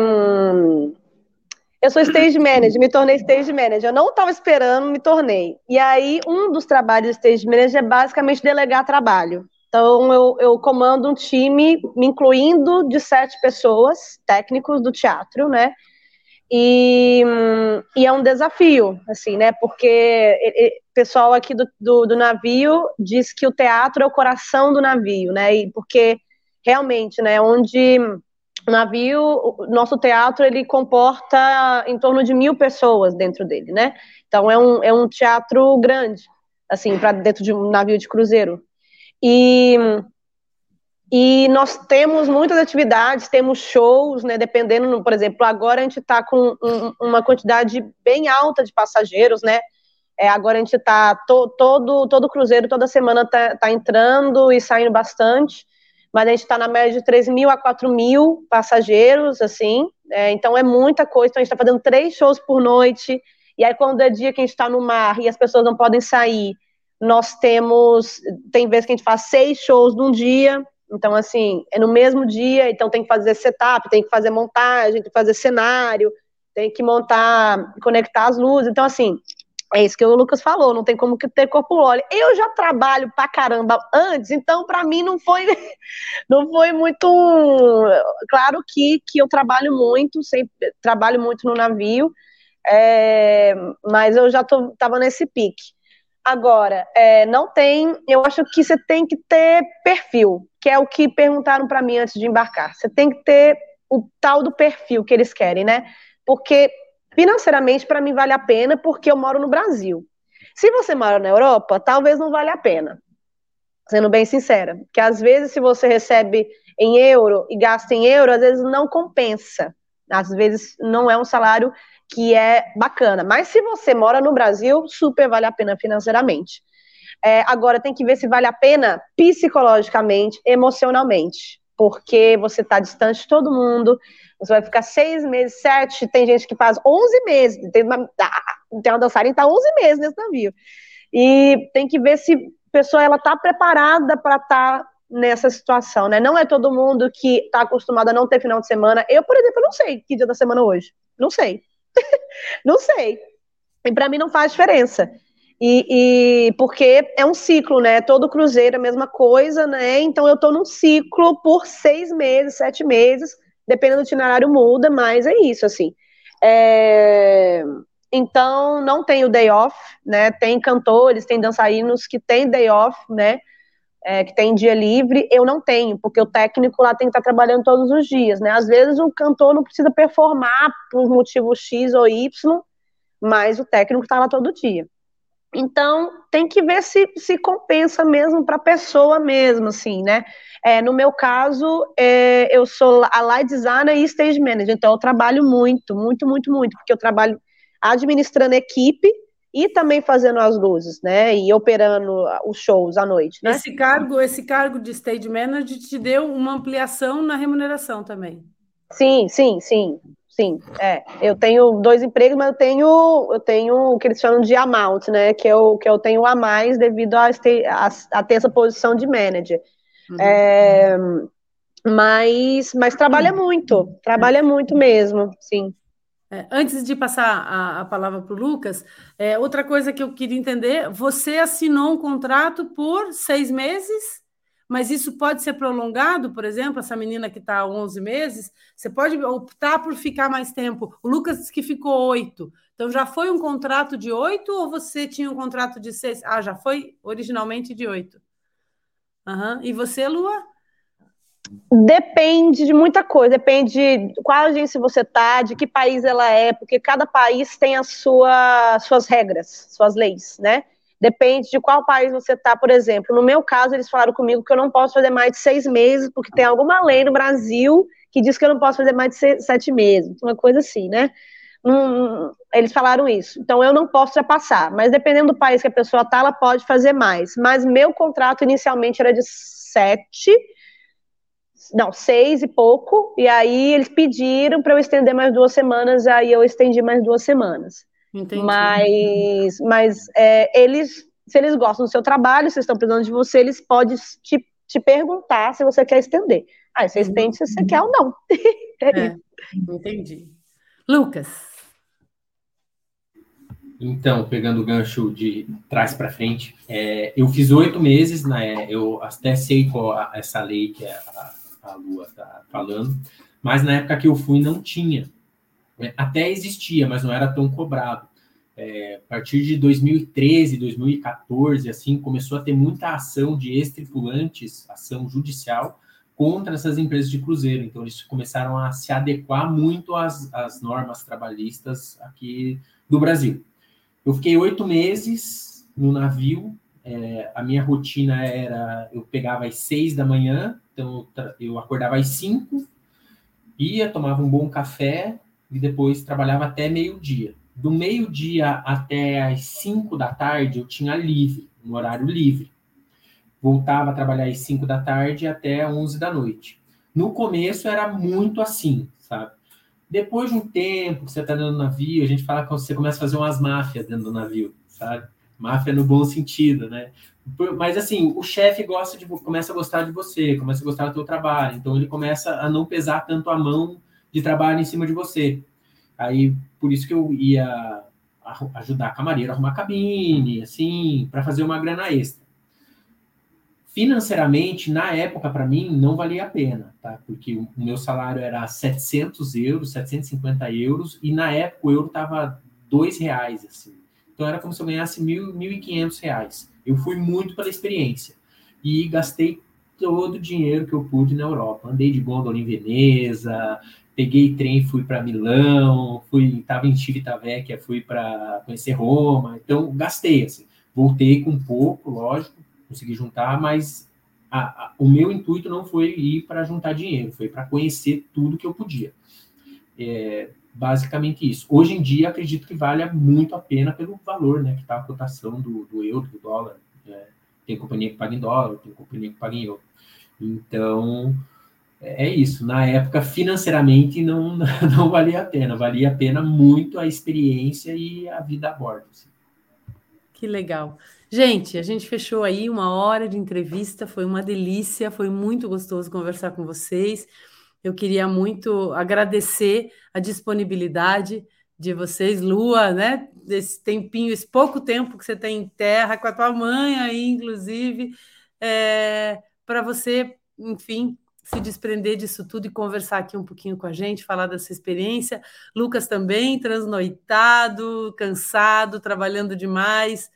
Eu sou stage manager, me tornei stage manager. Eu não estava esperando, me tornei. E aí, um dos trabalhos de stage manager é basicamente delegar trabalho. Então, eu, eu comando um time, me incluindo de sete pessoas, técnicos do teatro, né? E, e é um desafio, assim, né? Porque o pessoal aqui do, do, do navio diz que o teatro é o coração do navio, né? E porque realmente, né? Onde o navio, o nosso teatro, ele comporta em torno de mil pessoas dentro dele, né? Então é um, é um teatro grande, assim, para dentro de um navio de cruzeiro. E, e nós temos muitas atividades, temos shows, né? Dependendo, por exemplo, agora a gente está com um, uma quantidade bem alta de passageiros, né? É, agora a gente está to, todo todo cruzeiro toda semana está tá entrando e saindo bastante mas a gente está na média de 3 mil a 4 mil passageiros, assim, é, então é muita coisa, então a gente está fazendo três shows por noite, e aí quando é dia que a gente está no mar e as pessoas não podem sair, nós temos, tem vezes que a gente faz seis shows num dia, então assim, é no mesmo dia, então tem que fazer setup, tem que fazer montagem, tem que fazer cenário, tem que montar, conectar as luzes, então assim, é isso que o Lucas falou, não tem como ter corpo mole. Eu já trabalho pra caramba antes, então para mim não foi *laughs* não foi muito claro que, que eu trabalho muito, sempre trabalho muito no navio, é, mas eu já tô, tava nesse pique. Agora, é, não tem, eu acho que você tem que ter perfil, que é o que perguntaram para mim antes de embarcar. Você tem que ter o tal do perfil que eles querem, né? Porque Financeiramente, para mim, vale a pena porque eu moro no Brasil. Se você mora na Europa, talvez não valha a pena. Sendo bem sincera. Porque às vezes, se você recebe em euro e gasta em euro, às vezes não compensa. Às vezes não é um salário que é bacana. Mas se você mora no Brasil, super vale a pena financeiramente. É, agora tem que ver se vale a pena psicologicamente, emocionalmente. Porque você está distante de todo mundo, você vai ficar seis meses, sete, tem gente que faz onze meses, tem uma, ah, tem uma dançarina que está onze meses nesse navio. E tem que ver se a pessoa ela está preparada para estar tá nessa situação, né? Não é todo mundo que está acostumado a não ter final de semana. Eu, por exemplo, não sei que dia da semana hoje. Não sei. *laughs* não sei. E para mim não faz diferença. E, e, porque é um ciclo, né? Todo cruzeiro é a mesma coisa, né? Então eu estou num ciclo por seis meses, sete meses, dependendo do itinerário muda, mas é isso, assim. É... Então, não tem o day off, né? Tem cantores, tem dançarinos que tem day off, né? É, que tem dia livre, eu não tenho, porque o técnico lá tem que estar trabalhando todos os dias, né? Às vezes o cantor não precisa performar por motivo X ou Y, mas o técnico está lá todo dia. Então, tem que ver se, se compensa mesmo para a pessoa mesmo, assim, né? É, no meu caso, é, eu sou a light designer e stage manager, então eu trabalho muito, muito, muito, muito, porque eu trabalho administrando equipe e também fazendo as luzes, né? E operando os shows à noite, né? Esse cargo, esse cargo de stage manager te deu uma ampliação na remuneração também. Sim, sim, sim. Sim, é. Eu tenho dois empregos, mas eu tenho, eu tenho o que eles chamam de amount, né? Que eu, que eu tenho a mais devido a, a, a ter essa posição de manager. Uhum. É, mas, mas trabalha muito, trabalha muito mesmo, sim. É, antes de passar a, a palavra para o Lucas, é, outra coisa que eu queria entender: você assinou um contrato por seis meses? mas isso pode ser prolongado, por exemplo, essa menina que está há 11 meses, você pode optar por ficar mais tempo. O Lucas disse que ficou oito. Então, já foi um contrato de oito ou você tinha um contrato de seis? Ah, já foi originalmente de oito. Uhum. E você, Lua? Depende de muita coisa, depende de qual agência você está, de que país ela é, porque cada país tem as sua, suas regras, suas leis, né? Depende de qual país você está, por exemplo. No meu caso, eles falaram comigo que eu não posso fazer mais de seis meses, porque tem alguma lei no Brasil que diz que eu não posso fazer mais de sete meses, uma coisa assim, né? Eles falaram isso. Então eu não posso ultrapassar, mas dependendo do país que a pessoa está, ela pode fazer mais. Mas meu contrato inicialmente era de sete, não, seis e pouco, e aí eles pediram para eu estender mais duas semanas, aí eu estendi mais duas semanas. Entendi. Mas, mas é, eles, se eles gostam do seu trabalho, se estão precisando de você, eles podem te, te perguntar se você quer estender. Aí você estende se você quer ou não. *laughs* é, é entendi. Lucas. Então, pegando o gancho de trás para frente, é, eu fiz oito meses, né? Eu até sei qual essa lei que a, a Lua está falando, mas na época que eu fui não tinha. É, até existia, mas não era tão cobrado. É, a partir de 2013, 2014, assim, começou a ter muita ação de ex-tripulantes, ação judicial, contra essas empresas de cruzeiro. Então, eles começaram a se adequar muito às, às normas trabalhistas aqui do Brasil. Eu fiquei oito meses no navio. É, a minha rotina era: eu pegava às seis da manhã, então eu acordava às cinco, ia, tomava um bom café, e depois trabalhava até meio-dia. Do meio-dia até as 5 da tarde eu tinha livre, um horário livre. Voltava a trabalhar às 5 da tarde até 11 da noite. No começo era muito assim, sabe? Depois de um tempo que você está dentro do navio, a gente fala que você começa a fazer umas máfias dentro do navio, sabe? Máfia no bom sentido, né? Mas assim, o chefe gosta de começa a gostar de você, começa a gostar do teu trabalho, então ele começa a não pesar tanto a mão de trabalho em cima de você. Aí, por isso que eu ia ajudar a camareira a arrumar cabine, assim, para fazer uma grana extra. Financeiramente, na época, para mim, não valia a pena, tá? Porque o meu salário era 700 euros, 750 euros, e na época o euro estava dois reais, assim. Então era como se eu ganhasse mil, 1.500 reais. Eu fui muito pela experiência. E gastei todo o dinheiro que eu pude na Europa. Andei de gondola em Veneza, peguei trem, fui para Milão, fui, estava em Civitavecchia, fui para conhecer Roma, então gastei assim. Voltei com pouco, lógico, consegui juntar, mas a, a, o meu intuito não foi ir para juntar dinheiro, foi para conhecer tudo que eu podia. É, basicamente isso. Hoje em dia, acredito que vale muito a pena pelo valor, né, que está a cotação do, do euro, do dólar. É, tem companhia que paga em dólar, tem companhia que paga em euro. Então, é isso. Na época, financeiramente, não, *laughs* não valia a pena. Valia a pena muito a experiência e a vida a bordo. Assim. Que legal. Gente, a gente fechou aí uma hora de entrevista. Foi uma delícia. Foi muito gostoso conversar com vocês. Eu queria muito agradecer a disponibilidade de vocês, Lua, né? Esse tempinho, esse pouco tempo que você tem em terra, com a tua mãe aí, inclusive, é, para você, enfim, se desprender disso tudo e conversar aqui um pouquinho com a gente, falar dessa experiência. Lucas também, transnoitado, cansado, trabalhando demais,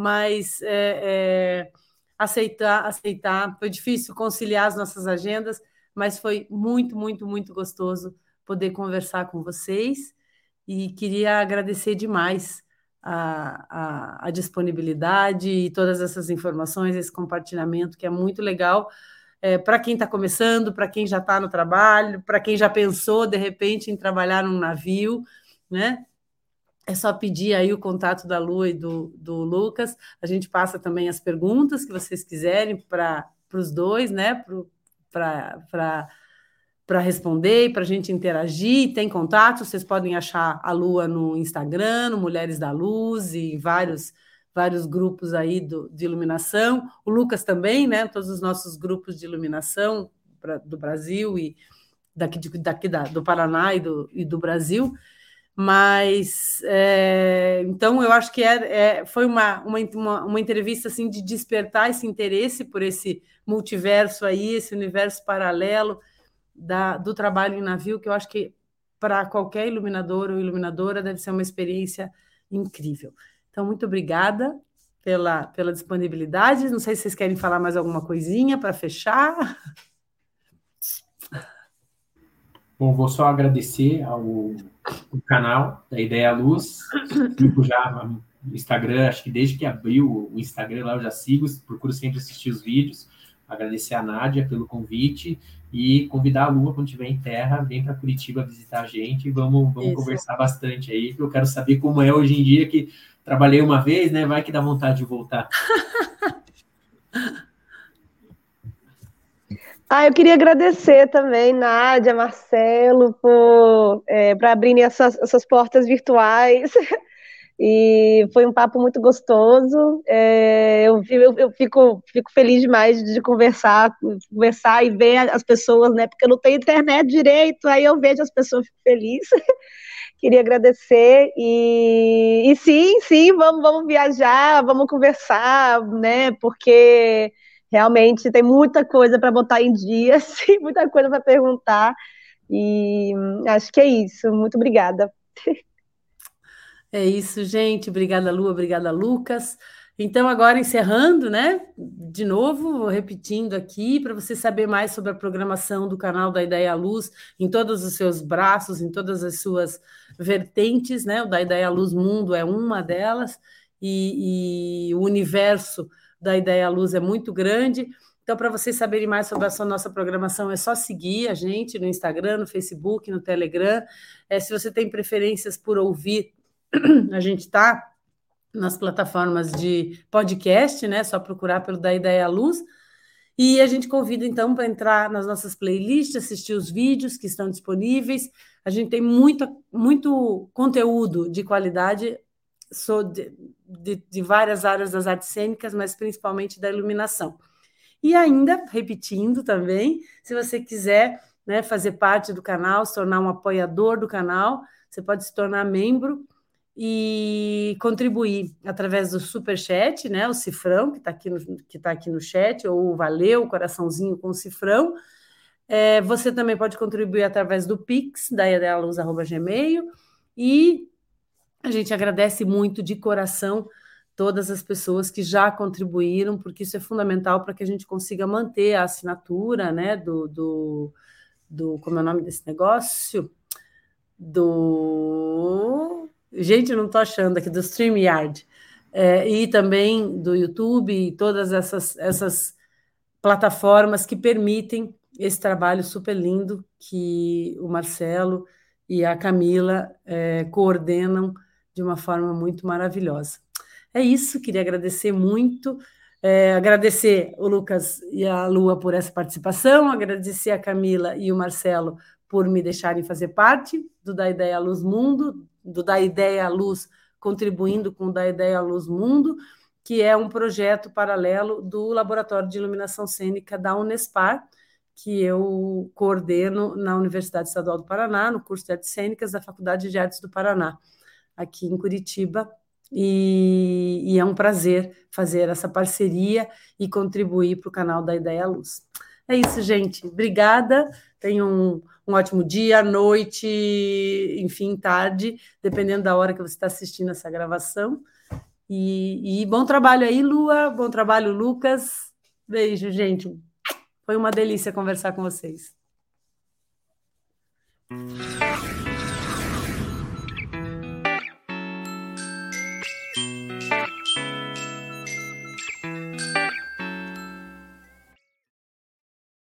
mas é, é, aceitar, aceitar. Foi difícil conciliar as nossas agendas, mas foi muito, muito, muito gostoso poder conversar com vocês e queria agradecer demais a, a, a disponibilidade e todas essas informações, esse compartilhamento que é muito legal é, para quem está começando, para quem já está no trabalho, para quem já pensou de repente em trabalhar num navio, né? É só pedir aí o contato da Lu e do, do Lucas. A gente passa também as perguntas que vocês quiserem para os dois, né? Para para responder e para a gente interagir. Tem contato, vocês podem achar a Lua no Instagram, no Mulheres da Luz e vários vários grupos aí do, de iluminação, o Lucas também, né? Todos os nossos grupos de iluminação pra, do Brasil e daqui, de, daqui da, do Paraná e do, e do Brasil. Mas é, então eu acho que é, é, foi uma, uma, uma entrevista assim de despertar esse interesse por esse multiverso aí, esse universo paralelo da, do trabalho em navio, que eu acho que para qualquer iluminador ou iluminadora deve ser uma experiência incrível. Então, muito obrigada pela, pela disponibilidade. Não sei se vocês querem falar mais alguma coisinha para fechar. Bom, vou só agradecer ao, ao canal da Ideia Luz. Fico já no Instagram, acho que desde que abriu o Instagram lá eu já sigo, procuro sempre assistir os vídeos. Agradecer a Nádia pelo convite e convidar a Lua, quando estiver em terra, vem para Curitiba visitar a gente e vamos, vamos conversar bastante aí, eu quero saber como é hoje em dia que trabalhei uma vez, né? Vai que dá vontade de voltar. *laughs* Ah, eu queria agradecer também, Nádia, Marcelo, por é, abrirem essas, essas portas virtuais. *laughs* E foi um papo muito gostoso. É, eu, eu, eu, fico, fico feliz demais de conversar, conversar e ver as pessoas, né? Porque eu não tenho internet direito, aí eu vejo as pessoas, fico feliz. *laughs* Queria agradecer e, e sim, sim, vamos, vamos viajar, vamos conversar, né? Porque realmente tem muita coisa para botar em dia, *laughs* sim, muita coisa para perguntar. E acho que é isso. Muito obrigada. *laughs* É isso, gente. Obrigada, Lu, obrigada, Lucas. Então, agora encerrando, né? De novo, repetindo aqui, para você saber mais sobre a programação do canal da Ideia Luz, em todos os seus braços, em todas as suas vertentes, né? O da Ideia Luz Mundo é uma delas, e, e o universo da Ideia Luz é muito grande. Então, para vocês saberem mais sobre a nossa programação, é só seguir a gente no Instagram, no Facebook, no Telegram. É, se você tem preferências por ouvir *clears throat* a gente está nas plataformas de podcast, né? Só procurar pelo Da Ideia Luz. E a gente convida, então, para entrar nas nossas playlists, assistir os vídeos que estão disponíveis. A gente tem muito, muito conteúdo de qualidade de, de, de várias áreas das artes cênicas, mas principalmente da iluminação. E ainda, repetindo também, se você quiser né, fazer parte do canal, se tornar um apoiador do canal, você pode se tornar membro e contribuir através do super chat, né, o cifrão que está aqui no que tá aqui no chat ou valeu, coraçãozinho com o cifrão. É, você também pode contribuir através do Pix da idealuz@gmail e a gente agradece muito de coração todas as pessoas que já contribuíram, porque isso é fundamental para que a gente consiga manter a assinatura, né, do, do, do como é o nome desse negócio? Do Gente, não estou achando aqui, do StreamYard. É, e também do YouTube e todas essas, essas plataformas que permitem esse trabalho super lindo que o Marcelo e a Camila é, coordenam de uma forma muito maravilhosa. É isso, queria agradecer muito, é, agradecer o Lucas e a Lua por essa participação, agradecer a Camila e o Marcelo por me deixarem fazer parte do Da Ideia Luz Mundo, do Da Ideia à Luz, contribuindo com o Da Ideia à Luz Mundo, que é um projeto paralelo do Laboratório de Iluminação Cênica da Unespar, que eu coordeno na Universidade Estadual do Paraná, no curso de Artes Cênicas da Faculdade de Artes do Paraná, aqui em Curitiba. E, e é um prazer fazer essa parceria e contribuir para o canal da Ideia Luz. É isso, gente. Obrigada. Tenham um, um ótimo dia, noite, enfim, tarde, dependendo da hora que você está assistindo essa gravação. E, e, bom trabalho aí, Lua. Bom trabalho, Lucas. Beijo, gente. Foi uma delícia conversar com vocês.